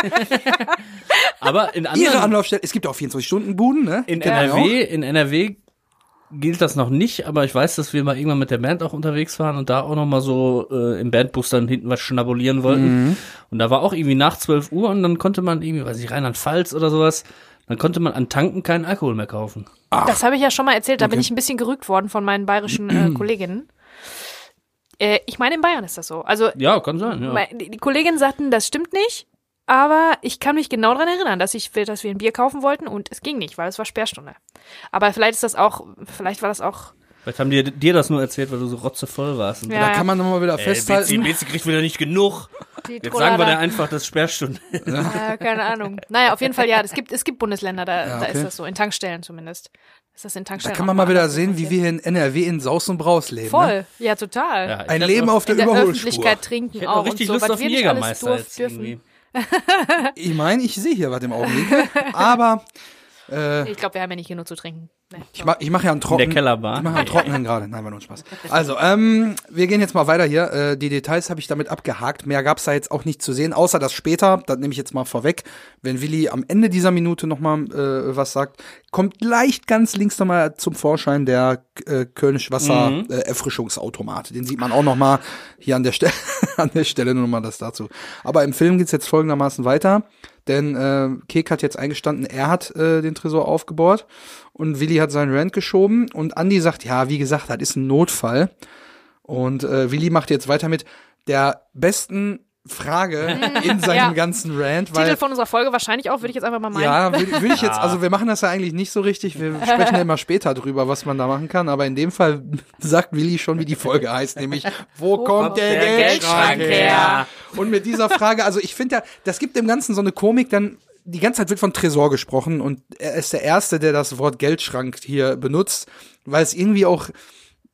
Aber in Ihre anderen, Anlaufstelle, es gibt auch 24-Stunden-Buden, ne? in Kennt ja NRW, in NRW gilt das noch nicht, aber ich weiß, dass wir mal irgendwann mit der Band auch unterwegs waren und da auch noch mal so äh, im Bandbus dann hinten was schnabulieren wollten. Mhm. Und da war auch irgendwie nach 12 Uhr und dann konnte man irgendwie, weiß ich, Rheinland-Pfalz oder sowas, dann konnte man an Tanken keinen Alkohol mehr kaufen. Das habe ich ja schon mal erzählt, da bin Okay. ich ein bisschen gerügt worden von meinen bayerischen äh, *clears throat* Kolleginnen. Äh, ich meine, in Bayern ist das so. Also Ja, kann sein, ja. Die Kolleginnen sagten, das stimmt nicht, aber ich kann mich genau daran erinnern, dass, ich, dass wir ein Bier kaufen wollten und es ging nicht, weil es war Sperrstunde. Aber vielleicht ist das auch, vielleicht war das auch, Vielleicht haben die dir das nur erzählt, weil du so rotzevoll warst. Und Ja. Da kann man nochmal wieder Ey, festhalten. Bezi, Bezi kriegt wieder nicht genug. die Jetzt sagen wir dir einfach, das ist Sperrstunde. Ja, keine Ahnung. Naja, auf jeden Fall ja, es gibt, es gibt Bundesländer, da, Ja, da okay. ist das so, in Tankstellen zumindest. Ist das in Da kann man mal wieder sehen, wie wir in NRW in Saus und Braus leben. Ne? Voll, ja, total. Ja, ich Ein Leben auf der in der Überholspur. Öffentlichkeit trinken Ich hätte auch richtig und so, Lust auf wir einen nicht alles Jägermeister durf, dürfen. irgendwie. Ich meine, ich sehe hier was im Augenblick. aber äh, Ich glaube, wir haben ja nicht genug zu trinken. Nee. ich mache ich mach ja einen Trocken. Kellerbar. Ich mache einen Trockenen *laughs* gerade. Nein, war nur Spaß. Also, ähm, wir gehen jetzt mal weiter hier. Äh, die Details habe ich damit abgehakt. Mehr gab's da jetzt auch nicht zu sehen, außer dass später, das nehme ich jetzt mal vorweg, wenn Willi am Ende dieser Minute nochmal äh, was sagt, kommt leicht ganz links nochmal zum Vorschein der äh, Kölnisch Wasser Mhm. äh, Erfrischungsautomat. Den sieht man auch nochmal hier an der Stelle, *laughs* an der Stelle nur nochmal das dazu. Aber im Film geht's jetzt folgendermaßen weiter. Denn äh, Kek hat jetzt eingestanden, er hat äh, den Tresor aufgebaut und Willi hat seinen Rand geschoben und Andy sagt, ja, wie gesagt, das ist ein Notfall. Und äh, Willi macht jetzt weiter mit der besten Frage *laughs* in seinem Ja. ganzen Rant, weil Titel von unserer Folge wahrscheinlich auch, würde ich jetzt einfach mal meinen. ja, will, will ich jetzt, also wir machen das ja eigentlich nicht so richtig, wir sprechen ja immer später drüber, was man da machen kann, aber in dem Fall *laughs* sagt Willi schon, wie die Folge heißt, nämlich, wo, kommt der, der Geldschrank her? Und mit dieser Frage, also ich finde ja, das gibt dem Ganzen so eine Komik, dann die ganze Zeit wird von Tresor gesprochen und er ist der Erste, der das Wort Geldschrank hier benutzt, weil es irgendwie auch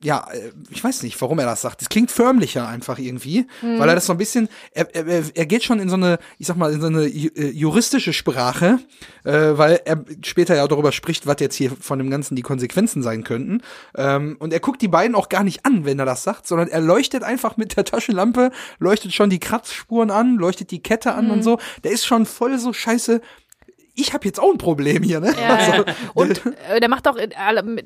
ja, äh, ich weiß nicht, warum er das sagt. Es klingt förmlicher einfach irgendwie, weil er das so ein bisschen, er, er, er geht schon in so eine, ich sag mal, in so eine äh, juristische Sprache, äh, weil er später ja darüber spricht, was jetzt hier von dem Ganzen die Konsequenzen sein könnten. Ähm, und er guckt die beiden auch gar nicht an, wenn er das sagt, sondern er leuchtet einfach mit der Taschenlampe, leuchtet schon die Kratzspuren an, leuchtet die Kette an und so. Der ist schon voll so scheiße. Ich habe jetzt auch ein Problem hier, ne? Ja, *laughs* ja. Und äh, der macht auch, äh,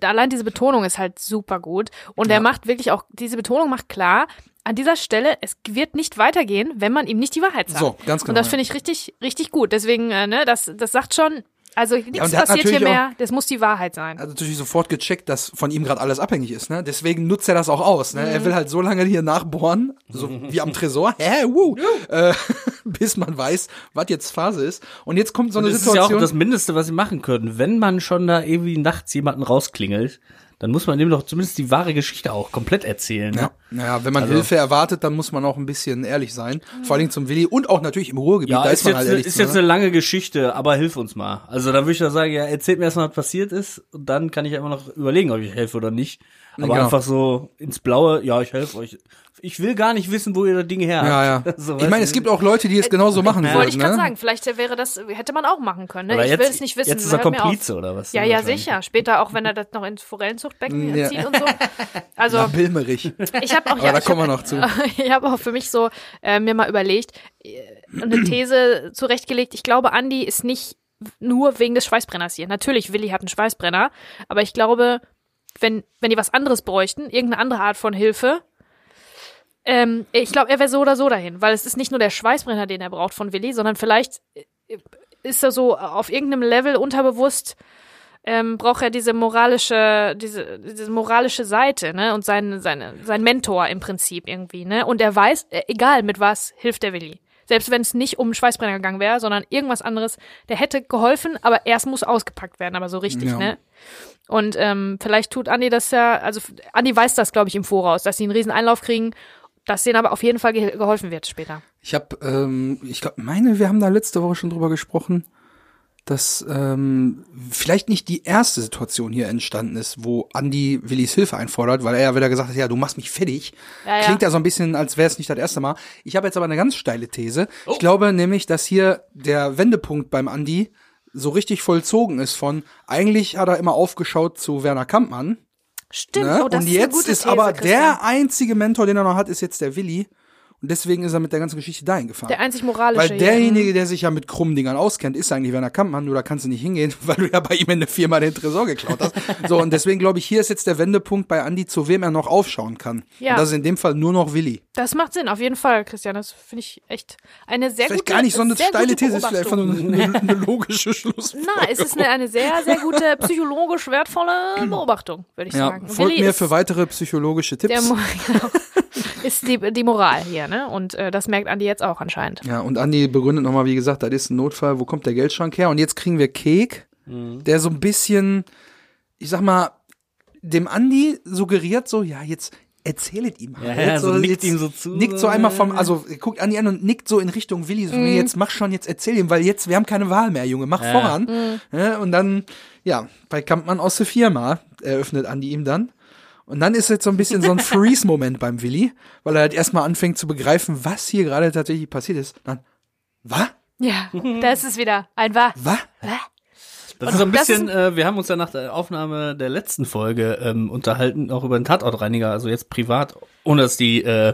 allein diese Betonung ist halt super gut. Und der macht wirklich auch, diese Betonung macht klar, an dieser Stelle, es wird nicht weitergehen, wenn man ihm nicht die Wahrheit sagt. So, ganz Und genau, das ja. finde ich richtig, richtig gut. Deswegen, äh, ne, das, das sagt schon, also nichts hat passiert hier mehr, das muss die Wahrheit sein. also natürlich sofort gecheckt, dass von ihm gerade alles abhängig ist, ne? Deswegen nutzt er das auch aus, ne? Er will halt so lange hier nachbohren, so wie am *laughs* Tresor, hä, wuh, äh, *laughs* bis man weiß, was jetzt Phase ist. Und jetzt kommt so eine Das ist ja auch Situation. das Mindeste, was sie machen können. Wenn man schon da irgendwie nachts jemanden rausklingelt, dann muss man dem doch zumindest die wahre Geschichte auch komplett erzählen. ja, Ne? naja, wenn man Also- Hilfe erwartet, dann muss man auch ein bisschen ehrlich sein. Vor allem zum Willi und auch natürlich im Ruhrgebiet. Ja, da ist, ist man jetzt, halt eine- ehrlich ist zu, jetzt ne? eine lange Geschichte, aber hilf uns mal. Also dann würde ich doch sagen, ja, erzählt mir erstmal, was passiert ist und dann kann ich ja immer noch überlegen, ob ich helfe oder nicht. Aber Genau. einfach so ins Blaue, ja, ich helfe euch. Ich will gar nicht wissen, wo ihr das Ding her habt. Ja, ja. *laughs* So, ich meine, es gibt auch Leute, die es genauso machen Wollte würden, ich gerade ne? sagen, vielleicht wäre das, hätte man auch machen können. Ne? Aber ich jetzt, will es nicht wissen. Jetzt ist er. Komplize oder was? Ja, ja, sicher. Später auch, wenn er das noch ins Forellenzuchtbecken Ja. zieht und so. *laughs* Also, Ja, Bilmerich. ich habe auch, Aber ja, da ich kommen wir hab, noch zu. *laughs* ich habe auch für mich so äh, mir mal überlegt, äh, eine These zurechtgelegt. Ich glaube, Andi ist nicht nur wegen des Schweißbrenners hier. Natürlich, Willi hat einen Schweißbrenner, aber ich glaube, wenn, wenn die was anderes bräuchten, irgendeine andere Art von Hilfe, ähm, ich glaube, er wäre so oder so dahin, weil es ist nicht nur der Schweißbrenner, den er braucht von Willi, sondern vielleicht äh, ist er so auf irgendeinem Level unterbewusst, ähm, braucht er diese moralische, diese, diese moralische Seite, ne? Und sein, seine, sein Mentor im Prinzip irgendwie, ne? Und er weiß, äh, egal mit was, hilft der Willi. Selbst wenn es nicht um einen Schweißbrenner gegangen wäre, sondern irgendwas anderes, der hätte geholfen, aber erst muss ausgepackt werden, aber so richtig, Ja. ne? Und ähm, vielleicht tut Andi das ja, also Andi weiß das, glaube ich, im Voraus, dass sie einen riesen Einlauf kriegen, dass denen aber auf jeden Fall ge geholfen wird später. Ich habe, ähm, ich glaube, meine, wir haben da letzte Woche schon drüber gesprochen, dass ähm, vielleicht nicht die erste Situation hier entstanden ist, wo Andy Willis Hilfe einfordert, weil er ja wieder gesagt hat, ja, du machst mich fertig. Ja, ja. Klingt ja so ein bisschen, als wäre es nicht das erste Mal. Ich habe jetzt aber eine ganz steile These. Ich glaube nämlich, dass hier der Wendepunkt beim Andy so richtig vollzogen ist von, eigentlich hat er immer aufgeschaut zu Werner Kampmann. Stimmt, Ne? oh, das und ist eine jetzt ist These, aber Christian. der einzige Mentor, den er noch hat, ist jetzt der Willi. Und deswegen ist er mit der ganzen Geschichte dahin gefahren. der einzig moralische. Weil derjenige, der sich ja mit krummen Dingern auskennt, ist eigentlich Werner Kampmann, nur da kannst du nicht hingehen, *laughs* weil du ja bei ihm in der Firma den Tresor geklaut hast. So, und deswegen glaube ich, hier ist jetzt der Wendepunkt bei Andy, zu wem er noch aufschauen kann. Ja. Und das ist in dem Fall nur noch Willi. Das macht Sinn, auf jeden Fall, Christian. Das finde ich echt eine sehr Vielleicht gute gar nicht so eine steile These, ist vielleicht einfach nur eine, eine logische Schlussfolgerung. Na, es ist eine, eine sehr, sehr gute, psychologisch wertvolle Beobachtung, würde ich Ja, sagen. folgt Willi mir für weitere psychologische der Tipps. Mo- *laughs* genau, ist die, die Moral hier, ne? Und äh, das merkt Andi jetzt auch anscheinend. Ja, und Andi begründet nochmal, wie gesagt, das ist ein Notfall, wo kommt der Geldschrank her? Und jetzt kriegen wir Kek, der so ein bisschen, ich sag mal, dem Andi suggeriert so, ja, jetzt erzählet ihm halt. Ja, ja, so nickt jetzt ihm so zu. Nickt so einmal vom, also guckt Andi an und nickt so in Richtung Willi, so, Mhm. jetzt mach schon, jetzt erzähl ihm, weil jetzt, wir haben keine Wahl mehr, Junge, mach Ja. voran. Mhm. Ja, und dann, ja, bei Kampmann aus der Firma eröffnet Andi ihm dann. Und dann ist jetzt so ein bisschen so ein Freeze-Moment beim Willi, weil er halt erstmal anfängt zu begreifen, was hier gerade tatsächlich passiert ist. Dann, was? Ja, da ist es wieder. Ein Wahr. Was? Das ist so ein bisschen, äh, wir haben uns ja nach der Aufnahme der letzten Folge ähm, unterhalten, auch über den Tatortreiniger, also jetzt privat, ohne dass die, äh,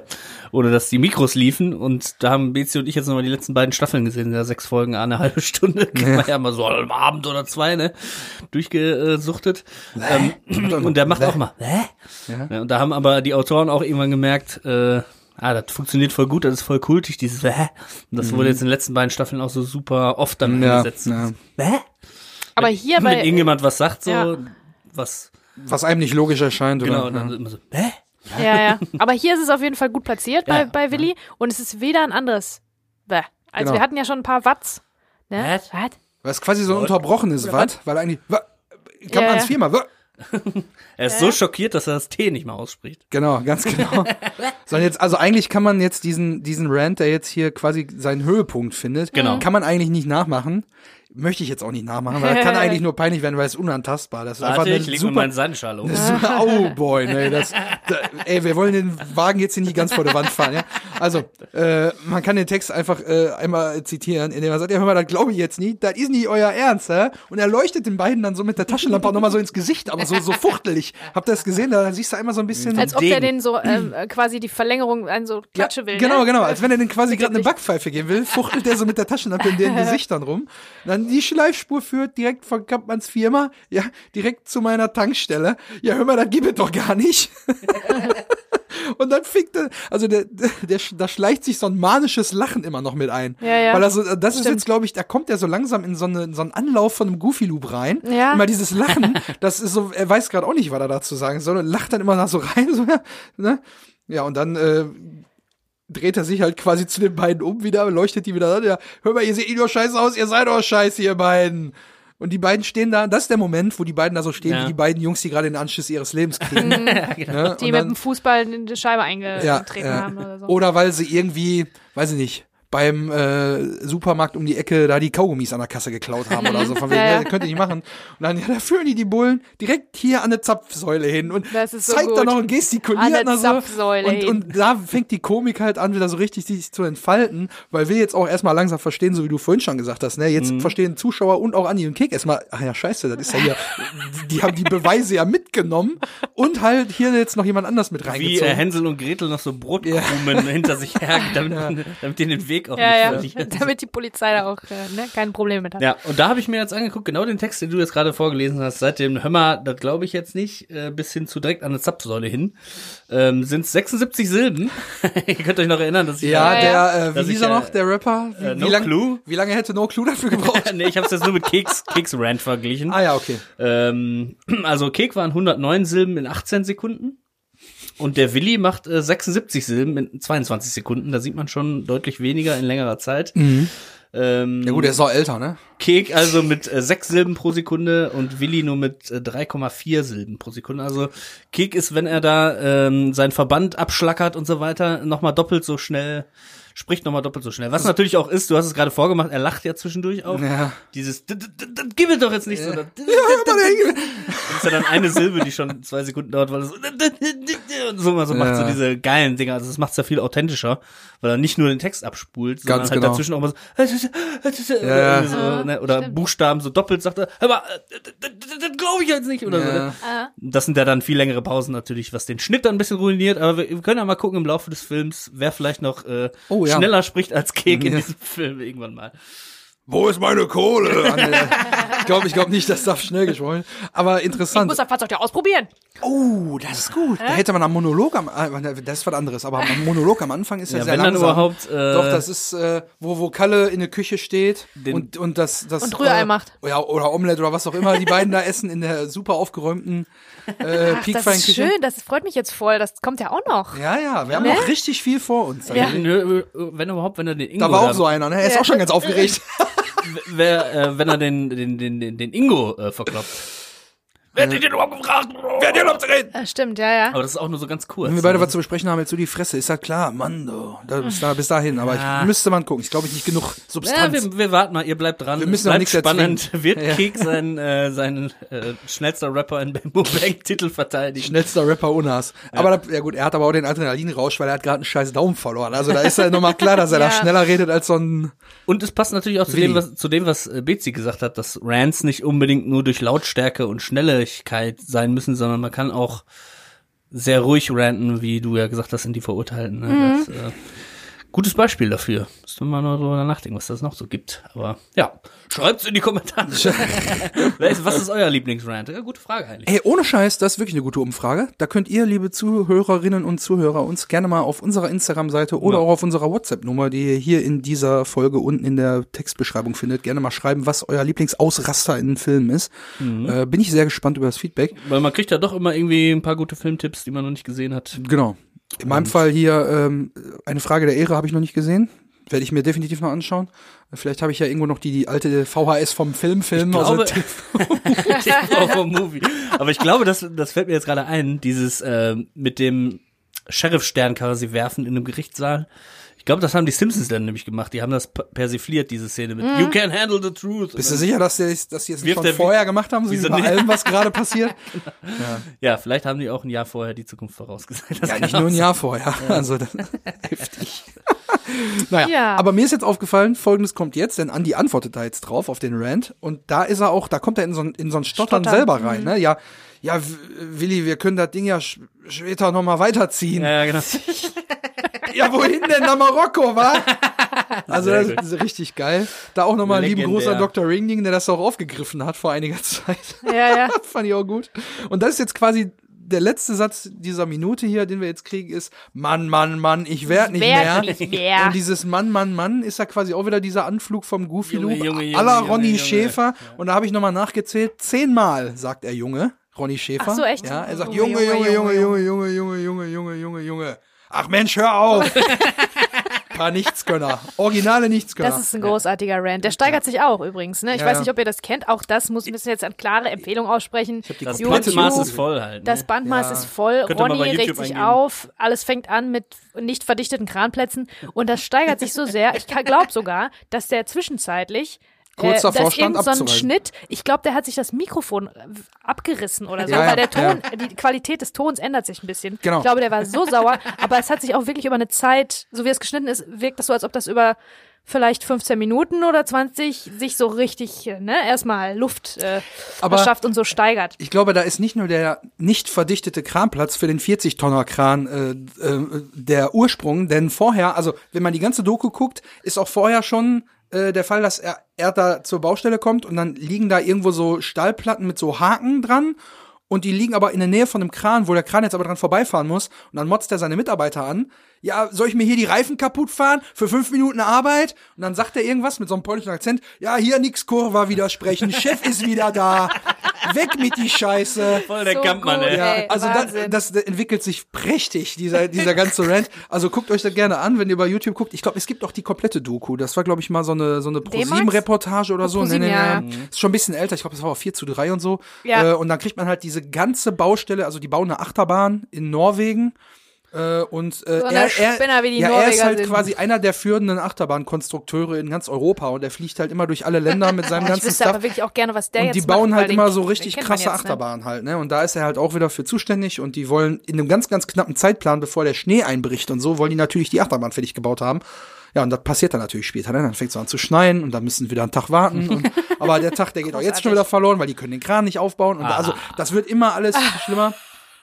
ohne dass die Mikros liefen. Und da haben Bezi und ich jetzt nochmal die letzten beiden Staffeln gesehen, ja sechs Folgen, eine halbe Stunde, *laughs* kann man ja mal so am Abend oder zwei, ne, durchgesuchtet. Ähm, und der macht auch mal, hä? Ja. Ja, und da haben aber die Autoren auch irgendwann gemerkt, äh, Ah, das funktioniert voll gut, das ist voll kultig, dieses. Und das wurde jetzt in den letzten beiden Staffeln auch so super oft dann Mhm. Ja, eingesetzt. ja. Bäh? Aber hier Wenn bei irgendjemand was sagt, so, Ja. was, Was einem nicht logisch erscheint, genau, oder? und dann immer so, Bäh? Ja, ja. Aber hier ist es auf jeden Fall gut platziert bei, Ja. bei Willi. Und es ist weder ein anderes. Bäh. Also Genau. wir hatten ja schon ein paar Watts. Ne? Was? Was? Weil es quasi so ein unterbrochenes Watt, weil eigentlich, wa, kann Ja, man es ja. viermal, wa, *laughs* Er ist so schockiert, dass er das T nicht mal ausspricht. Genau, ganz genau. *laughs* Sondern jetzt, also eigentlich kann man jetzt diesen, diesen Rant, der jetzt hier quasi seinen Höhepunkt findet, Genau. kann man eigentlich nicht nachmachen. Möchte ich jetzt auch nicht nachmachen, weil das kann eigentlich *laughs* nur peinlich werden, weil es unantastbar. Das ist einfach Warte, eine ich leg mir super, meinen Sandschal um. Das ist so, oh boy, nee, das, da, ey, wir wollen den Wagen jetzt hier nicht ganz vor der Wand fahren, ja. Also, äh, man kann den Text einfach äh, einmal zitieren, indem er sagt, ja, hör mal, das glaube ich jetzt nicht, das ist nicht euer Ernst, hä? Und er leuchtet den beiden dann so mit der Taschenlampe auch nochmal so ins Gesicht, aber so, so fuchtelig. Habt ihr das gesehen? Da siehst du einmal so ein bisschen. Als ob der den so ähm, äh, quasi die Verlängerung an so Klatsche will. Genau, ne? genau. Als wenn er den quasi gerade eine. Backpfeife geben will, fuchtelt er so mit der Taschenlampe in den *laughs* Gesichtern rum. Dann die Schleifspur führt direkt von Kampmanns Firma, ja, direkt zu meiner Tankstelle. Ja, hör mal, das gibt es doch gar nicht. *laughs* Und dann fickt er, also der, der, der, da schleicht sich so ein manisches Lachen immer noch mit ein. Ja, ja. Weil er so, das ist jetzt, glaube ich, da kommt er so langsam in so, eine, in so einen Anlauf von einem Goofy Loop rein. Ja. Immer dieses Lachen, das ist so, er weiß gerade auch nicht, was er dazu sagen soll und lacht dann immer da so rein, so, *laughs* ne? Ja, und dann, äh, dreht er sich halt quasi zu den beiden um wieder, leuchtet die wieder an. Ja, hör mal, ihr seht eh nur scheiße aus, ihr seid doch scheiße, ihr beiden. Und die beiden stehen da, das ist der Moment, wo die beiden da so stehen, Ja. wie die beiden Jungs, die gerade den Anschluss ihres Lebens *laughs* kriegen. ne? Die Und mit dann- dem Fußball in die Scheibe ja, eingetreten ja. haben oder so. Oder weil sie irgendwie, weiß ich nicht, beim äh, Supermarkt um die Ecke da die Kaugummis an der Kasse geklaut haben oder so. Von wegen, *laughs* Ja, ja. ja, könnt ihr nicht machen. Und dann, ja, da führen die die Bullen direkt hier an eine Zapfsäule hin und Das ist so zeigt dann noch und gestikuliert An der so. Und, und da fängt die Komik halt an, wieder so richtig sich zu entfalten, weil wir jetzt auch erstmal langsam verstehen, so wie du vorhin schon gesagt hast, ne? Jetzt Mhm. verstehen Zuschauer und auch Andi und Kick erstmal, ach ja, scheiße, das ist ja hier, die, haben die Beweise ja mitgenommen und halt hier jetzt noch jemand anders mit Wie reingezogen. äh, Hänsel und Gretel noch so Brotkrumen hinter sich her, *laughs* damit, damit die den Weg auch Ja, nicht ja. *laughs* Damit die Polizei da auch äh, ne, kein Problem mit hat. Ja, und da habe ich mir jetzt angeguckt, genau den Text, den du jetzt gerade vorgelesen hast, seit dem Hör das glaube ich jetzt nicht, äh, bis hin zu direkt an eine Zapfsäule hin, ähm, sind 76 Silben. *laughs* Ihr könnt euch noch erinnern, dass ich Ja, Ja, der, äh, wie hieß ich, er äh, noch, der Rapper? Wie, äh, wie No lang, Clue. Wie lange hätte No Clue dafür *laughs* gebraucht? nee, ich habe es jetzt nur mit Keks, Keks Rant verglichen. ah ja, okay. Ähm, *clears throat* also Kek waren 109 Silben in 18 Sekunden. Und der Willi macht äh, 76 Silben in 22 Sekunden. Da sieht man schon deutlich weniger in längerer Zeit. Ähm, Ja gut, der ist auch älter, ne? Kek also mit äh, sechs Silben pro Sekunde und Willi nur mit äh, 3,4 Silben pro Sekunde. Also Kek ist, wenn er da ähm, seinen Verband abschlackert und so weiter, nochmal doppelt so schnell, spricht nochmal doppelt so schnell. Was natürlich auch ist, du hast es gerade vorgemacht, er lacht ja zwischendurch auch. Ja. Dieses, "D- d- d- d- gib es doch jetzt nicht so. Das ist ja dann eine Silbe, die schon zwei Sekunden dauert, weil es so, und so, macht so diese geilen Dinger. Also das macht's ja viel authentischer, weil er nicht nur den Text abspult, sondern halt genau. dazwischen auch mal so, So Ah, ne, oder stimmt. Buchstaben so doppelt sagt er, aber das glaube ich jetzt nicht oder so. Ja. Ne? Ah, Das sind ja dann viel längere Pausen natürlich, was den Schnitt dann ein bisschen ruiniert, aber wir, wir können ja mal gucken im Laufe des Films, wer vielleicht noch äh, Oh, ja. schneller spricht als Kek in Ja. diesem Film irgendwann mal. Wo ist meine Kohle? *laughs* ich glaube ich glaub nicht, das darf schnell gesprochen. Aber ich interessant. muss das Fahrzeug ja ausprobieren. Oh, das ist gut. Da hätte man am Monolog am, äh, das ist was anderes, aber am Monolog am Anfang ist ja, Ja, sehr wenn dann langsam. überhaupt, äh, Doch, das ist, äh, wo, wo Kalle in der Küche steht Den- und, und das, das. Und Rührei äh, macht. Ja, oder Omelette oder was auch immer die beiden da essen in der super aufgeräumten, äh, Ach, das ist schön, das freut mich jetzt voll. Das kommt ja auch noch. Ja, ja, wir haben Ne? noch richtig viel vor uns. Ja. Nö, wenn überhaupt, wenn er den Ingo Da war auch so einer, ne? Er ist Ja. auch schon ganz aufgeregt. *laughs* wer, äh, wenn er den, den, den, den, Ingo äh, verkloppt. Wer hat dich denn überhaupt gefragt? Wer hat dir überhaupt zu reden? Ah, stimmt, ja, ja. Aber das ist auch nur so ganz kurz. Wenn wir beide ne? was zu besprechen haben, jetzt so die Fresse, ist ja klar, Mann, du, da, bis, da, bis dahin, aber Ja. ich müsste man gucken. Ich glaube, ich nicht genug Ja, Substanz. wir, wir warten mal, ihr bleibt dran. Wir müssen bleibt nichts spannend. erzwingen. *laughs* Wird Ja. Kek sein, äh, seinen äh, schnellster Rapper in Bamboo Bank *laughs* Titel verteidigen? Schnellster Rapper Unas. Aber da, ja gut, er hat aber auch den Adrenalinrausch, weil er hat gerade einen scheiß Daumen verloren. Also da ist ja nochmal klar, dass er da *laughs* Ja. schneller redet als so ein. Und es passt natürlich auch zu Willi. dem, was, zu dem, was äh, Bezi gesagt hat, dass Rants nicht unbedingt nur durch Lautstärke und Schnelligkeit sein müssen, sondern man kann auch sehr ruhig ranten, wie du ja gesagt hast, in die Verurteilten. Ne? Mhm. Das äh, Gutes Beispiel dafür. Müssen wir mal nur drüber nachdenken, was das noch so gibt. Aber ja, schreibt's in die Kommentare. *laughs* was ist euer Lieblingsrant? Ja, gute Frage eigentlich. Ey, ohne Scheiß, das ist wirklich eine gute Umfrage. Da könnt ihr, liebe Zuhörerinnen und Zuhörer, uns gerne mal auf unserer Instagram-Seite oder Ja. auch auf unserer WhatsApp-Nummer, die ihr hier in dieser Folge unten in der Textbeschreibung findet, gerne mal schreiben, was euer Lieblingsausraster in den Filmen ist. Äh, bin ich sehr gespannt über das Feedback. Weil man kriegt ja doch immer irgendwie ein paar gute Filmtipps, die man noch nicht gesehen hat. Genau. In meinem Fall hier ähm, eine Frage der Ehre habe ich noch nicht gesehen. Werde ich mir definitiv noch anschauen. Vielleicht habe ich ja irgendwo noch die, die alte VHS vom Film, Film. Ich glaube, also, *laughs* vom Movie. Aber ich glaube, das, das fällt mir jetzt gerade ein, dieses äh, mit dem Sheriff-Stern quasi werfen in einem Gerichtssaal. Ich glaube, das haben die Simpsons dann nämlich gemacht. Die haben das persifliert, diese Szene mit You can handle the truth. bist du sicher, dass die, dass die jetzt schon vorher gemacht haben, so wie bei allem, was gerade *laughs* passiert? Ja, vielleicht haben die auch ein Jahr vorher die Zukunft vorausgesagt. Das Ja, nicht nur ein sein. Jahr vorher. *laughs* Also das, *laughs* heftig. naja, Ja. aber mir ist jetzt aufgefallen, folgendes kommt jetzt, denn Andy antwortet da jetzt drauf auf den Rant und da ist er auch, da kommt er in so ein, in so ein Stottern, Stottern, selber rein, ne? Ja, ja, Willi, wir können das Ding ja sch später nochmal weiterziehen. Ja, ja, genau. Ja, wohin denn? Nach Marokko, wa? Also das ist richtig geil. Da auch nochmal lieben Gruß an. Dr. Ringding, der das auch aufgegriffen hat vor einiger Zeit. Ja, ja. Fand ich auch gut. Und das ist jetzt quasi der letzte Satz dieser Minute hier, den wir jetzt kriegen, ist Mann, Mann, Mann, ich werd nicht werd mehr. nicht mehr. Und dieses Mann, Mann, Mann ist ja quasi auch wieder dieser Anflug vom Goofy Junge, Loop Junge, Junge, aller Junge, Ronny Junge. Schäfer. Und da habe ich nochmal nachgezählt. Zehnmal sagt er Junge, Ronny Schäfer. Ach so, echt? Ja, er sagt Junge, Junge, Junge, Junge, Junge, Junge, Junge, Junge, Junge, Junge, Junge. Ach Mensch, hör auf. *laughs* Paar Nichtskönner. Originale Nichtskönner. Das ist ein großartiger Rant. Der steigert sich auch übrigens. Ne? Ich Ja, weiß nicht, ob ihr das kennt. Auch das muss, müssen wir jetzt eine klare Empfehlung aussprechen. Das Bandmaß ist voll halt. Ne? Das Bandmaß Ja. ist voll. Könnt Ronny regt sich eingeben. auf. Alles fängt an mit nicht verdichteten Kranplätzen. Und das steigert sich so sehr. Ich glaube sogar, dass der zwischenzeitlich Kurz äh, davor dass stand, so ein. Schnitt, ich glaube, der hat sich das Mikrofon äh, abgerissen oder so, Ja, weil der Ton, ja. die Qualität des Tons ändert sich ein bisschen. Genau. Ich glaube, der war so sauer, *laughs* aber es hat sich auch wirklich über eine Zeit, so wie es geschnitten ist, wirkt das so, als ob das über vielleicht 15 Minuten oder 20 sich so richtig, äh, ne, erstmal Luft äh, verschafft und so steigert. Ich glaube, da ist nicht nur der nicht verdichtete Kranplatz für den 40-Tonner-Kran äh, äh, der Ursprung, denn vorher, also wenn man die ganze Doku guckt, ist auch vorher schon äh, der Fall, dass er, er da zur Baustelle kommt und dann liegen da irgendwo so Stahlplatten mit so Haken dran und die liegen aber in der Nähe von einem Kran, wo der Kran jetzt aber dran vorbeifahren muss und dann motzt er seine Mitarbeiter an. Ja, soll ich mir hier die Reifen kaputt fahren für fünf Minuten Arbeit? Und dann sagt er irgendwas mit so einem polnischen Akzent. Ja, hier nix Kurva widersprechen. Chef ist wieder da. Weg mit die Scheiße. Voll der So Kampfmann, ey. Ja, Ey, also das, Wahnsinn. das entwickelt sich prächtig, dieser, dieser ganze Rant. Also guckt euch das gerne an, wenn ihr bei YouTube guckt. Ich glaube, es gibt auch die komplette Doku. Das war, glaube ich, mal so eine, so eine? ProSieben-Reportage oder so. ProSieben, ja, ja. Ist schon ein bisschen älter. Ich glaube, das war auch 4 zu 3 und so. Ja. Äh, und dann kriegt man halt diese ganze Baustelle, also die bauen eine Achterbahn in Norwegen. Äh, und äh, So er, er, ja, er ist halt sind. quasi einer der führenden Achterbahnkonstrukteure in ganz Europa und er fliegt halt immer durch alle Länder mit seinem *laughs* Ich ganzen Stuff. aber wirklich auch gerne, was der Und jetzt die bauen macht, halt immer so richtig krasse jetzt, ne? Achterbahnen halt, ne? Und da ist er halt auch wieder für zuständig und die wollen in einem ganz, ganz knappen Zeitplan, bevor der Schnee einbricht und so, wollen die natürlich die Achterbahn fertig gebaut haben. Ja, und das passiert dann natürlich später, ne? Dann fängt es an zu schneien und dann müssen sie wieder einen Tag warten. Und, *laughs* aber der Tag, der geht auch jetzt schon wieder verloren, weil die können den Kran nicht aufbauen. Und also, das wird immer alles schlimmer.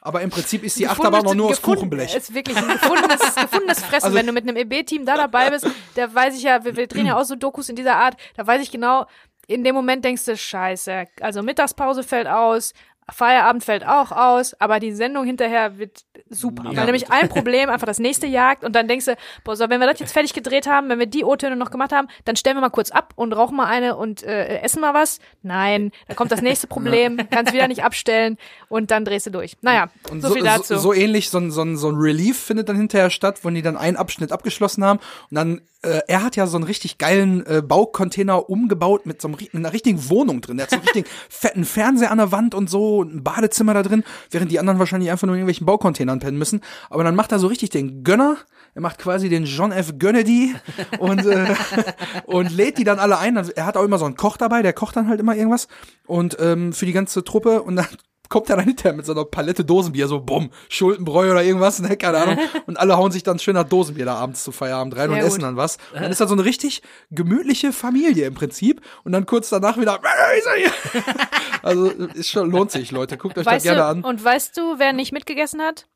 Aber im Prinzip ist die Achterbahn auch nur aus Kuchenblech. Ist wirklich ein gefundenes, *laughs* gefundenes Fressen. Also- Wenn du mit einem EB-Team da dabei bist, da weiß ich ja, wir, wir drehen ja auch so Dokus in dieser Art, da weiß ich genau, in dem Moment denkst du, scheiße, also Mittagspause fällt aus, Feierabend fällt auch aus, aber die Sendung hinterher wird super. Ja. Weil nämlich ein Problem einfach das nächste jagt und dann denkst du, boah, so, wenn wir das jetzt fertig gedreht haben, wenn wir die O-Töne noch gemacht haben, dann stellen wir mal kurz ab und rauchen mal eine und äh, essen mal was. Nein, dann kommt das nächste *laughs* Problem, kannst wieder nicht abstellen und dann drehst du durch. Naja, Und so, viel dazu. So, so ähnlich, so ein, so, so ein Relief findet dann hinterher statt, wo die dann einen Abschnitt abgeschlossen haben. Und dann, äh, er hat ja so einen richtig geilen äh, Baucontainer umgebaut mit so einem, mit einer richtigen Wohnung drin. Der hat so einen *laughs* richtigen fetten Fernseher an der Wand und so, und ein Badezimmer da drin, während die anderen wahrscheinlich einfach nur in irgendwelchen Baucontainern pennen müssen. Aber dann macht er so richtig den Gönner. Er macht quasi den John F. Kennedy und, äh, *laughs* und lädt die dann alle ein. Also er hat auch immer so einen Koch dabei, der kocht dann halt immer irgendwas. Und ähm, für die ganze Truppe und dann kommt er dann hinterher mit so einer Palette Dosenbier, so bumm, Schuldenbräu oder irgendwas, ne, keine Ahnung. *laughs* Und alle hauen sich dann schön nach Dosenbier da abends zu Feierabend rein und Sehr essen gut. dann was. Und dann ist das so eine richtig gemütliche Familie im Prinzip. Und dann kurz danach wieder, *laughs* also ist schon, lohnt sich, Leute. Guckt euch das Weißt gerne du, an. Und weißt du, wer nicht mitgegessen hat?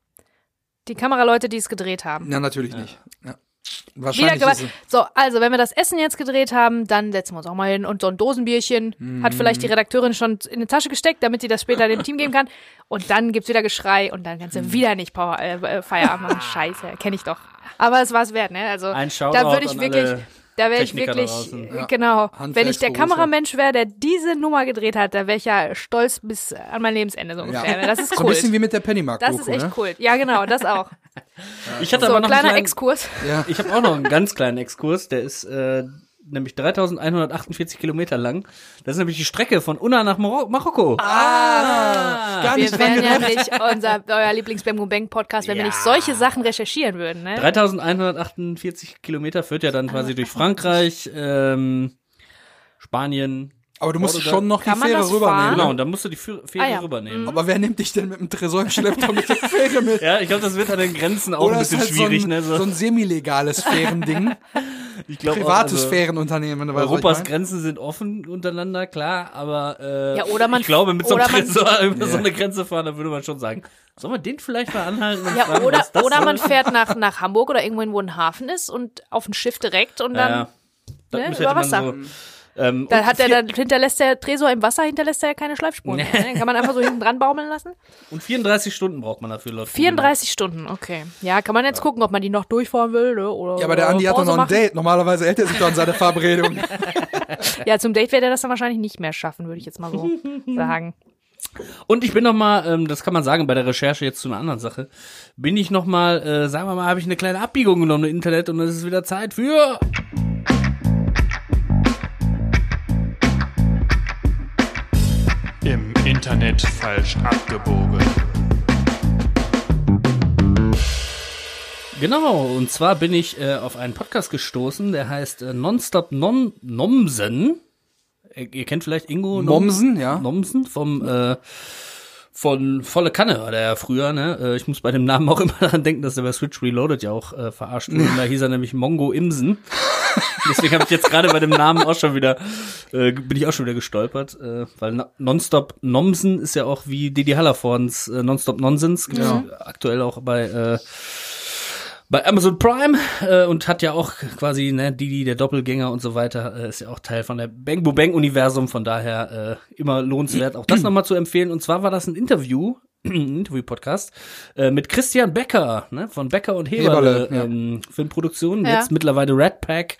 Die Kameraleute, die es gedreht haben. Ja, natürlich nicht. Ja. Wahrscheinlich es, so, also wenn wir das Essen jetzt gedreht haben, dann setzen wir uns auch mal hin und so ein Dosenbierchen hat vielleicht die Mhm. Redakteurin schon in die Tasche gesteckt, damit sie das später dem Team geben kann. Und dann gibt's wieder Geschrei und dann kannst Mhm. du wieder nicht Power, äh, äh, Feierabend machen. *laughs* Scheiße, kenne ich doch. Aber es war's wert, ne? Also Ein da würde ich wirklich, da wäre ich wirklich, äh, genau. Wenn ich der. Kameramensch wäre, der diese Nummer gedreht hat, da wäre ich ja stolz bis an mein Lebensende so ungefähr. Ja. Das ist so ein cool. bisschen wie mit der Pennymark-Doku, das ist echt ne? cool. Ja, genau, das auch. *laughs* Ich hatte So, aber ein noch kleiner einen kleinen, Exkurs. Ja. Ich habe auch noch einen ganz kleinen Exkurs, der ist äh, nämlich 3148 Kilometer lang. Das ist nämlich die Strecke von Unna nach Maro Marokko. Ah, gar nicht Wir dran wären ja nicht unser, euer Lieblings-Bang Bang Podcast, wenn wir nicht solche Sachen recherchieren würden, ne? 3148 Kilometer führt ja dann quasi durch Frankreich, ähm, Spanien. Aber du musst Portugal. schon noch die Kann Fähre rübernehmen. fahren? Genau, und dann musst du die Fähre Ah, ja. rübernehmen. Aber wer nimmt dich denn mit dem Tresor im Schlepptau mit der Fähre mit? Ja, ich glaube, das wird an den Grenzen auch Oder ein ist bisschen halt schwierig, so ein, ne? so ein semi-legales Fährending. *laughs* ich glaub auch, Privates also, ich Europas mein. Grenzen sind offen untereinander, klar, aber äh, Ja, oder man- ich glaube, mit so man- Tresor über so Ja. eine *laughs* Grenze fahren, da würde man schon sagen, soll man den vielleicht mal anhalten und Ja, fragen, oder, was das oder soll? man fährt nach, nach Hamburg oder irgendwo, wo ein Hafen ist und auf ein Schiff direkt und ja, dann, ja. Das ne, über man Wasser. So, ähm, da und hat er dann hinterlässt der Tresor im Wasser hinterlässt er ja keine Schleifspuren mehr. Ne? *laughs* Kann man einfach so hinten dran baumeln lassen? Und 34 Stunden braucht man dafür, laut 34 Stunden, okay. Ja, kann man jetzt gucken, ob man die noch durchfahren will, ne? Oder, Ja, aber der Andi hat doch noch ein machen. Date. Normalerweise hält er sich doch an seine Verabredung. *laughs* Ja, zum Date wird er das dann wahrscheinlich nicht mehr schaffen, würde ich jetzt mal so *laughs* sagen. Und ich bin noch mal, ähm, das kann man sagen bei der Recherche jetzt zu einer anderen Sache, bin ich noch mal, äh, sagen wir mal, habe ich eine kleine Abbiegung genommen im Internet und es ist wieder Zeit für Internet falsch abgebogen. Genau, und zwar bin ich äh, auf einen Podcast gestoßen, der heißt äh, Nonstop Non Nomsen. Äh, ihr kennt vielleicht Ingo Nom- Mommsen, ja. Nomsen vom äh, von volle Kanne war der ja früher, ne? Äh, ich muss bei dem Namen auch *laughs* immer daran denken, dass er bei Switch Reloaded ja auch äh, verarscht wurde. Da hieß er nämlich Mongo Imsen. *laughs* Deswegen habe ich jetzt gerade bei dem Namen auch schon wieder, äh, bin ich auch schon wieder gestolpert, äh, weil Nonstop Nomsen ist ja auch wie Didi Hallervordens äh, Nonstop Nonsens, gibt's Ja. aktuell auch bei äh, bei Amazon Prime äh, und hat ja auch quasi, ne, Didi, der Doppelgänger und so weiter, äh, ist ja auch Teil von der Bang Bo Bang Universum, von daher äh, immer lohnenswert, auch das nochmal zu empfehlen. Und zwar war das ein Interview, *clears throat* Interview-Podcast, äh, mit Christian Becker, ne, von Becker und Heberle, Heberle, ja. ähm, Filmproduktion, Ja. jetzt mittlerweile Red Pack,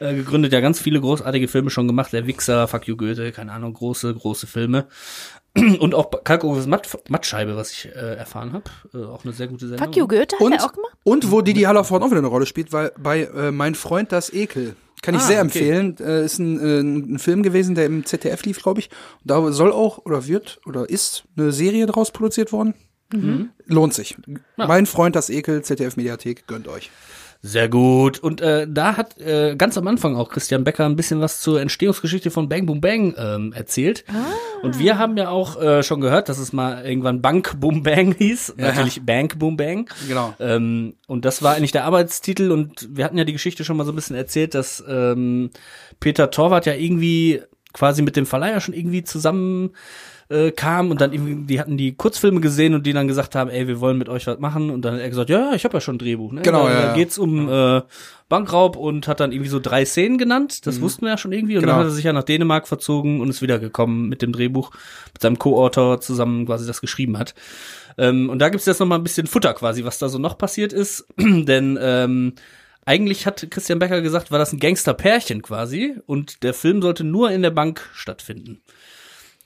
äh, gegründet, ja ganz viele großartige Filme schon gemacht, der Wichser, Fuck You Goethe, keine Ahnung, große, große Filme. *clears throat* Und auch Kalkoves Matt, Mattscheibe, was ich äh, erfahren habe. Äh, auch eine sehr gute Sendung. Fuck you, Goethe hat Und, er auch gemacht? und wo Didi Hallervorden auch wieder eine Rolle spielt, weil bei äh, Mein Freund das Ekel. Kann ich Ah, sehr okay. empfehlen. Äh, ist ein, äh, ein Film gewesen, der im ZDF lief, glaube ich. Und da soll auch oder wird oder ist eine Serie draus produziert worden. Lohnt sich. Mein Freund das Ekel, ZDF Mediathek, gönnt euch. Sehr gut. Und äh, da hat äh, ganz am Anfang auch Christian Becker ein bisschen was zur Entstehungsgeschichte von Bang Boom Bang ähm, erzählt. Und wir haben ja auch äh, schon gehört, dass es mal irgendwann Bank Boom Bang hieß. Natürlich Bank Boom Bang. Genau. Ähm, und das war eigentlich der Arbeitstitel. Und wir hatten ja die Geschichte schon mal so ein bisschen erzählt, dass ähm, Peter Torwart ja irgendwie quasi mit dem Verleiher schon irgendwie zusammen äh, kam und dann irgendwie, die hatten die Kurzfilme gesehen und die dann gesagt haben, ey, wir wollen mit euch was machen und dann hat er gesagt, ja, ja, ich habe ja schon ein Drehbuch. Ne? Genau, da, ja, da geht's um äh, Bankraub und hat dann irgendwie so drei Szenen genannt. Das wussten wir ja schon irgendwie und Genau. dann hat er sich ja nach Dänemark verzogen und ist wiedergekommen mit dem Drehbuch, mit seinem Co-Autor zusammen quasi das geschrieben hat. Ähm, und da gibt's jetzt noch mal ein bisschen Futter quasi, was da so noch passiert ist, *clears throat* denn ähm, eigentlich hat Christian Becker gesagt, war das ein Gangsterpärchen quasi und der Film sollte nur in der Bank stattfinden.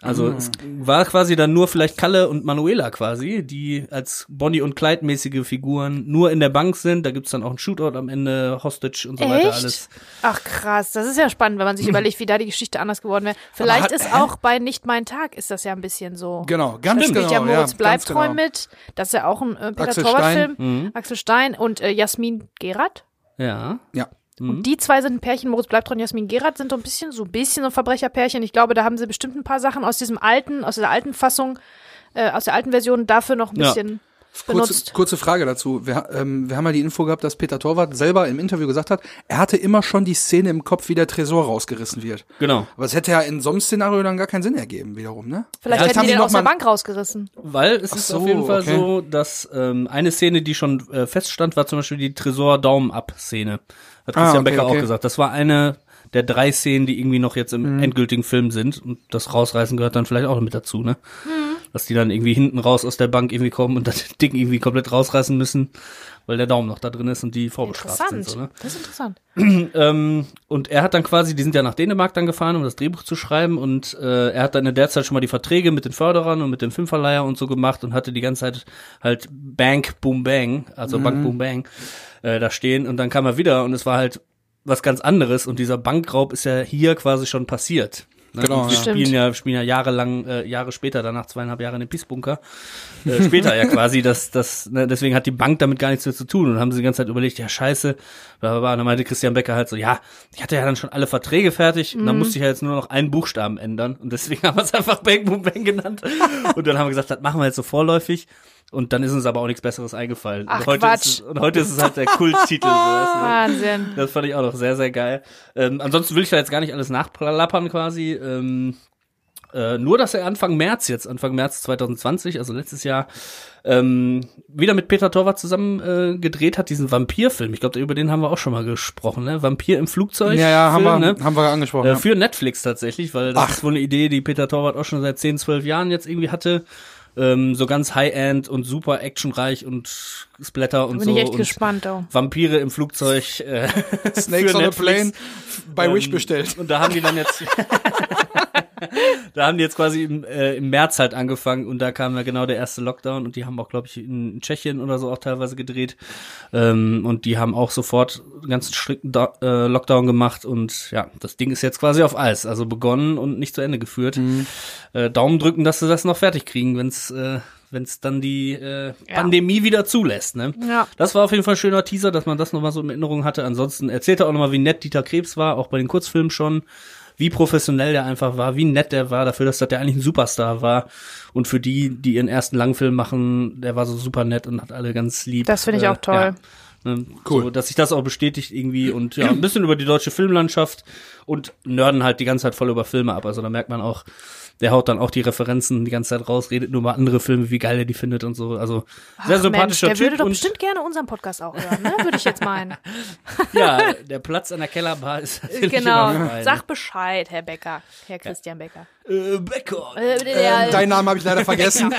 Also es war quasi dann nur vielleicht Kalle und Manuela quasi, die als Bonnie und Clyde mäßige Figuren nur in der Bank sind. Da gibt's dann auch ein Shootout am Ende, Hostage und so weiter alles. Ach krass, das ist ja spannend, wenn man sich *laughs* überlegt, wie da die Geschichte anders geworden wäre. Vielleicht hat- ist auch bei Nicht mein Tag ist das ja ein bisschen so. Genau, Da ganz spielt genau. ja Moritz ja, Bleibtreu genau. mit. Das ist ja auch ein äh, Peter Axel Torwart-Film. Mhm. Axel Stein und äh, Jasmin Gerard. Ja. Ja. Und die zwei sind ein Pärchen, Moritz Bleibtreu und Jasmin Gerard sind so ein bisschen, so ein bisschen so ein Verbrecherpärchen. Ich glaube, da haben sie bestimmt ein paar Sachen aus diesem alten, aus dieser alten Fassung, äh, aus der alten Version dafür noch ein Ja. bisschen Kurze, benutzt. kurze Frage dazu. Wir, ähm, wir haben ja die Info gehabt, dass Peter Torwart selber im Interview gesagt hat, er hatte immer schon die Szene im Kopf, wie der Tresor rausgerissen wird. Genau. Aber es hätte ja in so einem Szenario dann gar keinen Sinn ergeben, wiederum, ne? Vielleicht Ja, hätten die den noch aus der mal- Bank rausgerissen. Weil es Ach ist so, auf jeden Fall okay. so, dass ähm, eine Szene, die schon äh, feststand, war zum Beispiel die Tresor-Daumen-Up-Szene. Hat Ah, Christian okay, Becker okay. auch gesagt. Das war eine der drei Szenen, die irgendwie noch jetzt im Mhm. endgültigen Film sind. Und das Rausreißen gehört dann vielleicht auch mit dazu, ne? Mhm. Dass die dann irgendwie hinten raus aus der Bank irgendwie kommen und das *laughs* Ding irgendwie komplett rausreißen müssen, weil der Daumen noch da drin ist und die vorbestraft sind. So, ne? Das ist interessant. *clears throat* Ähm, und er hat dann quasi, die sind ja nach Dänemark dann gefahren, um das Drehbuch zu schreiben und äh, er hat dann in der Zeit schon mal die Verträge mit den Förderern und mit dem Filmverleiher und so gemacht und hatte die ganze Zeit halt Bank Boom Bang, also Bank Boom Bang, äh, da stehen und dann kam er wieder und es war halt was ganz anderes und dieser Bankraub ist ja hier quasi schon passiert. Ne? Genau, Und wir ja. spielen ja, spielen ja jahrelang, äh, Jahre später, danach zweieinhalb Jahre in den Peace-Bunker, äh, später ja *laughs* quasi, das, das, ne, deswegen hat die Bank damit gar nichts mehr zu tun und haben sie die ganze Zeit überlegt, ja scheiße, bla, bla, bla. und dann meinte Christian Becker halt so, ja, ich hatte ja dann schon alle Verträge fertig und dann musste ich ja jetzt nur noch einen Buchstaben ändern und deswegen *laughs* haben wir es einfach Bang Boom Bang genannt *laughs* und dann haben wir gesagt, das machen wir jetzt so vorläufig und dann ist uns aber auch nichts Besseres eingefallen. Ach, und, heute Quatsch. Ist, es- und heute ist es halt der Kulttitel. Wahnsinn. Das fand ich auch noch sehr, sehr geil. Ähm, ansonsten will ich da jetzt gar nicht alles nachplappern quasi. Ähm, äh, nur, dass er Anfang März jetzt, Anfang März 2020, also letztes Jahr, ähm, wieder mit Peter Torwart zusammen äh, gedreht hat, diesen Vampirfilm. Ich glaube, über den haben wir auch schon mal gesprochen, ne? Vampir im Flugzeug. Ja, ja, haben wir, ne? haben wir angesprochen. Äh, ja. für Netflix tatsächlich, weil das Ach. ist wohl eine Idee, die Peter Torwart auch schon seit 10, 12 Jahren jetzt irgendwie hatte. Ähm, so ganz High-End und super actionreich und Splatter und Bin so. ich echt und gespannt, oh. Vampire im Flugzeug. Äh, *laughs* Snakes on a. Plane bei Ähm, Wish bestellt. Und da haben die dann jetzt, *laughs* *laughs* da haben die jetzt quasi im, äh, im März halt angefangen und da kam ja genau der erste Lockdown und die haben auch, glaube ich, in Tschechien oder so auch teilweise gedreht. Ähm, und die haben auch sofort einen ganz strikten Do äh, Lockdown gemacht und ja, das Ding ist jetzt quasi auf Eis, also begonnen und nicht zu Ende geführt. Äh, Daumen drücken, dass sie das noch fertig kriegen, wenn's äh, wenn's dann die äh, Pandemie wieder zulässt, ne? Ja. Das war auf jeden Fall ein schöner Teaser, dass man das nochmal so in Erinnerung hatte. Ansonsten erzählt er auch nochmal, wie nett Dieter Krebs war, auch bei den Kurzfilmen schon, wie professionell der einfach war, wie nett der war, dafür, dass der eigentlich ein Superstar war. Und für die, die ihren ersten Langfilm machen, der war so super nett und hat alle ganz lieb. Das finde ich auch toll. Ja. Ne, Cool. So, dass sich das auch bestätigt irgendwie und ja, ein bisschen über die deutsche Filmlandschaft und nörden halt die ganze Zeit voll über Filme ab. Also da merkt man auch, der haut dann auch die Referenzen die ganze Zeit raus, redet nur über andere Filme, wie geil er die findet und so. Also sehr Ach, sympathischer Mensch, der Typ würde doch bestimmt gerne unseren Podcast auch hören, ne? Würde ich jetzt meinen. *laughs* ja, der Platz an der Kellerbar ist natürlich genau. Sag Bescheid, Herr Becker. Herr Christian Becker. äh, Becker. Äh, der, Deinen Namen habe ich leider *laughs* vergessen.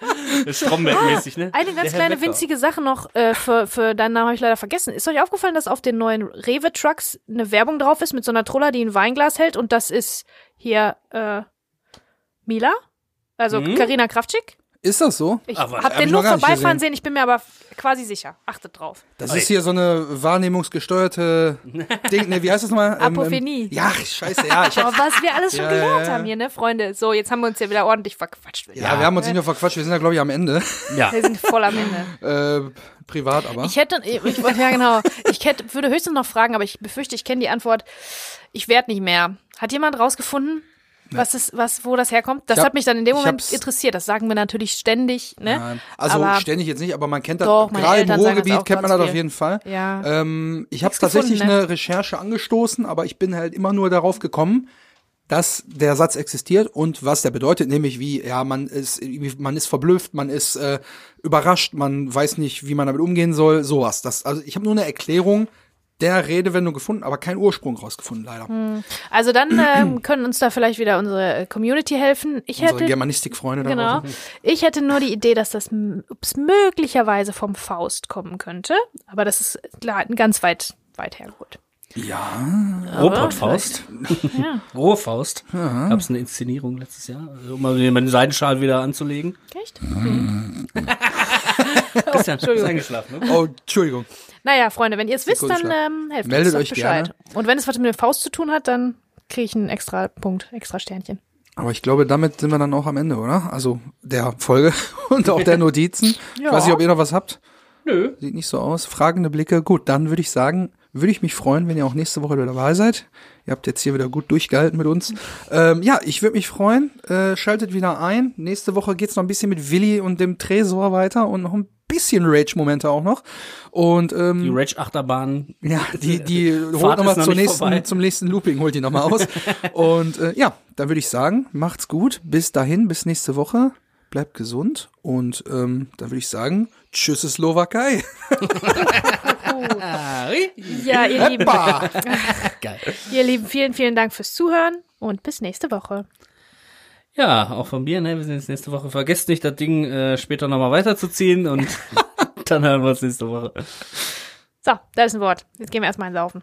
*laughs* Stromberg-mäßig, ne? Eine ganz kleine winzige Sache noch äh, für, für deinen Namen habe ich leider vergessen. Ist euch aufgefallen, dass auf den neuen Rewe-Trucks eine Werbung drauf ist mit so einer Troller, die ein Weinglas hält und das ist hier äh, Mila? Also Mhm. Karina Kraftschick? Ist das so? Ich Aber hab hab den nur vorbeifahren sehen, ich bin mir aber quasi sicher. Achtet drauf. Das Oi. ist hier so eine wahrnehmungsgesteuerte *laughs* Ding. Ne, wie heißt das nochmal? Ähm, Apophenie. Ähm, ja, scheiße, ja. Ich Aber was wir alles schon Ja, gelernt ja, ja. haben hier, ne, Freunde? So, jetzt haben wir uns ja wieder ordentlich verquatscht. ja, wir haben uns nicht nur verquatscht, wir sind ja, glaube ich, am Ende. Ja. Wir sind voll am Ende. *laughs* Äh, privat aber. Ich hätte, ich, ich, ja genau, ich hätte, würde höchstens noch fragen, aber ich befürchte, ich kenne die Antwort. Ich werde nicht mehr. Hat jemand rausgefunden, was ist, was, wo das herkommt? Das hab- hat mich dann in dem Moment interessiert. Das sagen wir natürlich ständig, ne? Nein. Also aber, ständig jetzt nicht, aber man kennt das. Doch, Gerade im Ruhrgebiet kennt man das auf viel. jeden Fall. Ja. Ähm, ich habe tatsächlich gefunden, ne? eine Recherche angestoßen, aber ich bin halt immer nur darauf gekommen, dass der Satz existiert und was der bedeutet, nämlich wie, ja, man ist, man ist verblüfft, man ist äh, überrascht, man weiß nicht, wie man damit umgehen soll, sowas. Das, also ich habe nur eine Erklärung der Redewendung gefunden, aber keinen Ursprung rausgefunden, leider. Also dann *clears throat* ähm, können uns da vielleicht wieder unsere äh, Community helfen. Ich Unsere hätte, Germanistikfreunde da genau, draußen. ich hätte nur die Idee, dass das möglicherweise vom Faust kommen könnte. Aber das ist klar, ganz weit, weit hergeholt. Robotfaust. Ja, Rohfaust. Gab es eine Inszenierung letztes Jahr, also, um mal den Seidenschal wieder anzulegen. echt? *laughs* Christian, ist Entschuldigung. eingeschlafen, ne? Oh, Entschuldigung. Naja, Freunde, wenn ihr es wisst, dann ähm, helft Meldet uns doch euch Bescheid. gerne. Und wenn es was mit der Faust zu tun hat, dann kriege ich einen extra Punkt, extra Sternchen. Aber ich glaube, damit sind wir dann auch am Ende, oder? Also der Folge *laughs* und auch der Notizen. Ja. Ich weiß nicht, ob ihr noch was habt. Nö. Sieht nicht so aus. Fragende Blicke. Gut, dann würde ich sagen, würde ich mich freuen, wenn ihr auch nächste Woche wieder dabei seid. Ihr habt jetzt hier wieder gut durchgehalten mit uns. Ähm, ja, ich würde mich freuen. Äh, schaltet wieder ein. Nächste Woche geht's noch ein bisschen mit Willi und dem Tresor weiter und noch ein bisschen Rage-Momente auch noch. Und ähm, Die Rage-Achterbahn. ja, *laughs* die, die holt nochmal ist noch nächsten, zum nächsten Looping, holt die nochmal aus. *laughs* Und äh, ja, dann würde ich sagen, macht's gut. Bis dahin, bis nächste Woche. Bleibt gesund. Und ähm, dann würde ich sagen, tschüss Slowakei. *laughs* Ja, ihr Lieben. *laughs* Geil. ihr Lieben, vielen, vielen Dank fürs Zuhören und bis nächste Woche. Ja, auch von mir, ne? Wir sehen uns nächste Woche. Vergesst nicht, das Ding äh, später nochmal weiterzuziehen und *laughs* dann hören wir uns nächste Woche. So, da ist ein Wort. Jetzt gehen wir erstmal ins Laufen.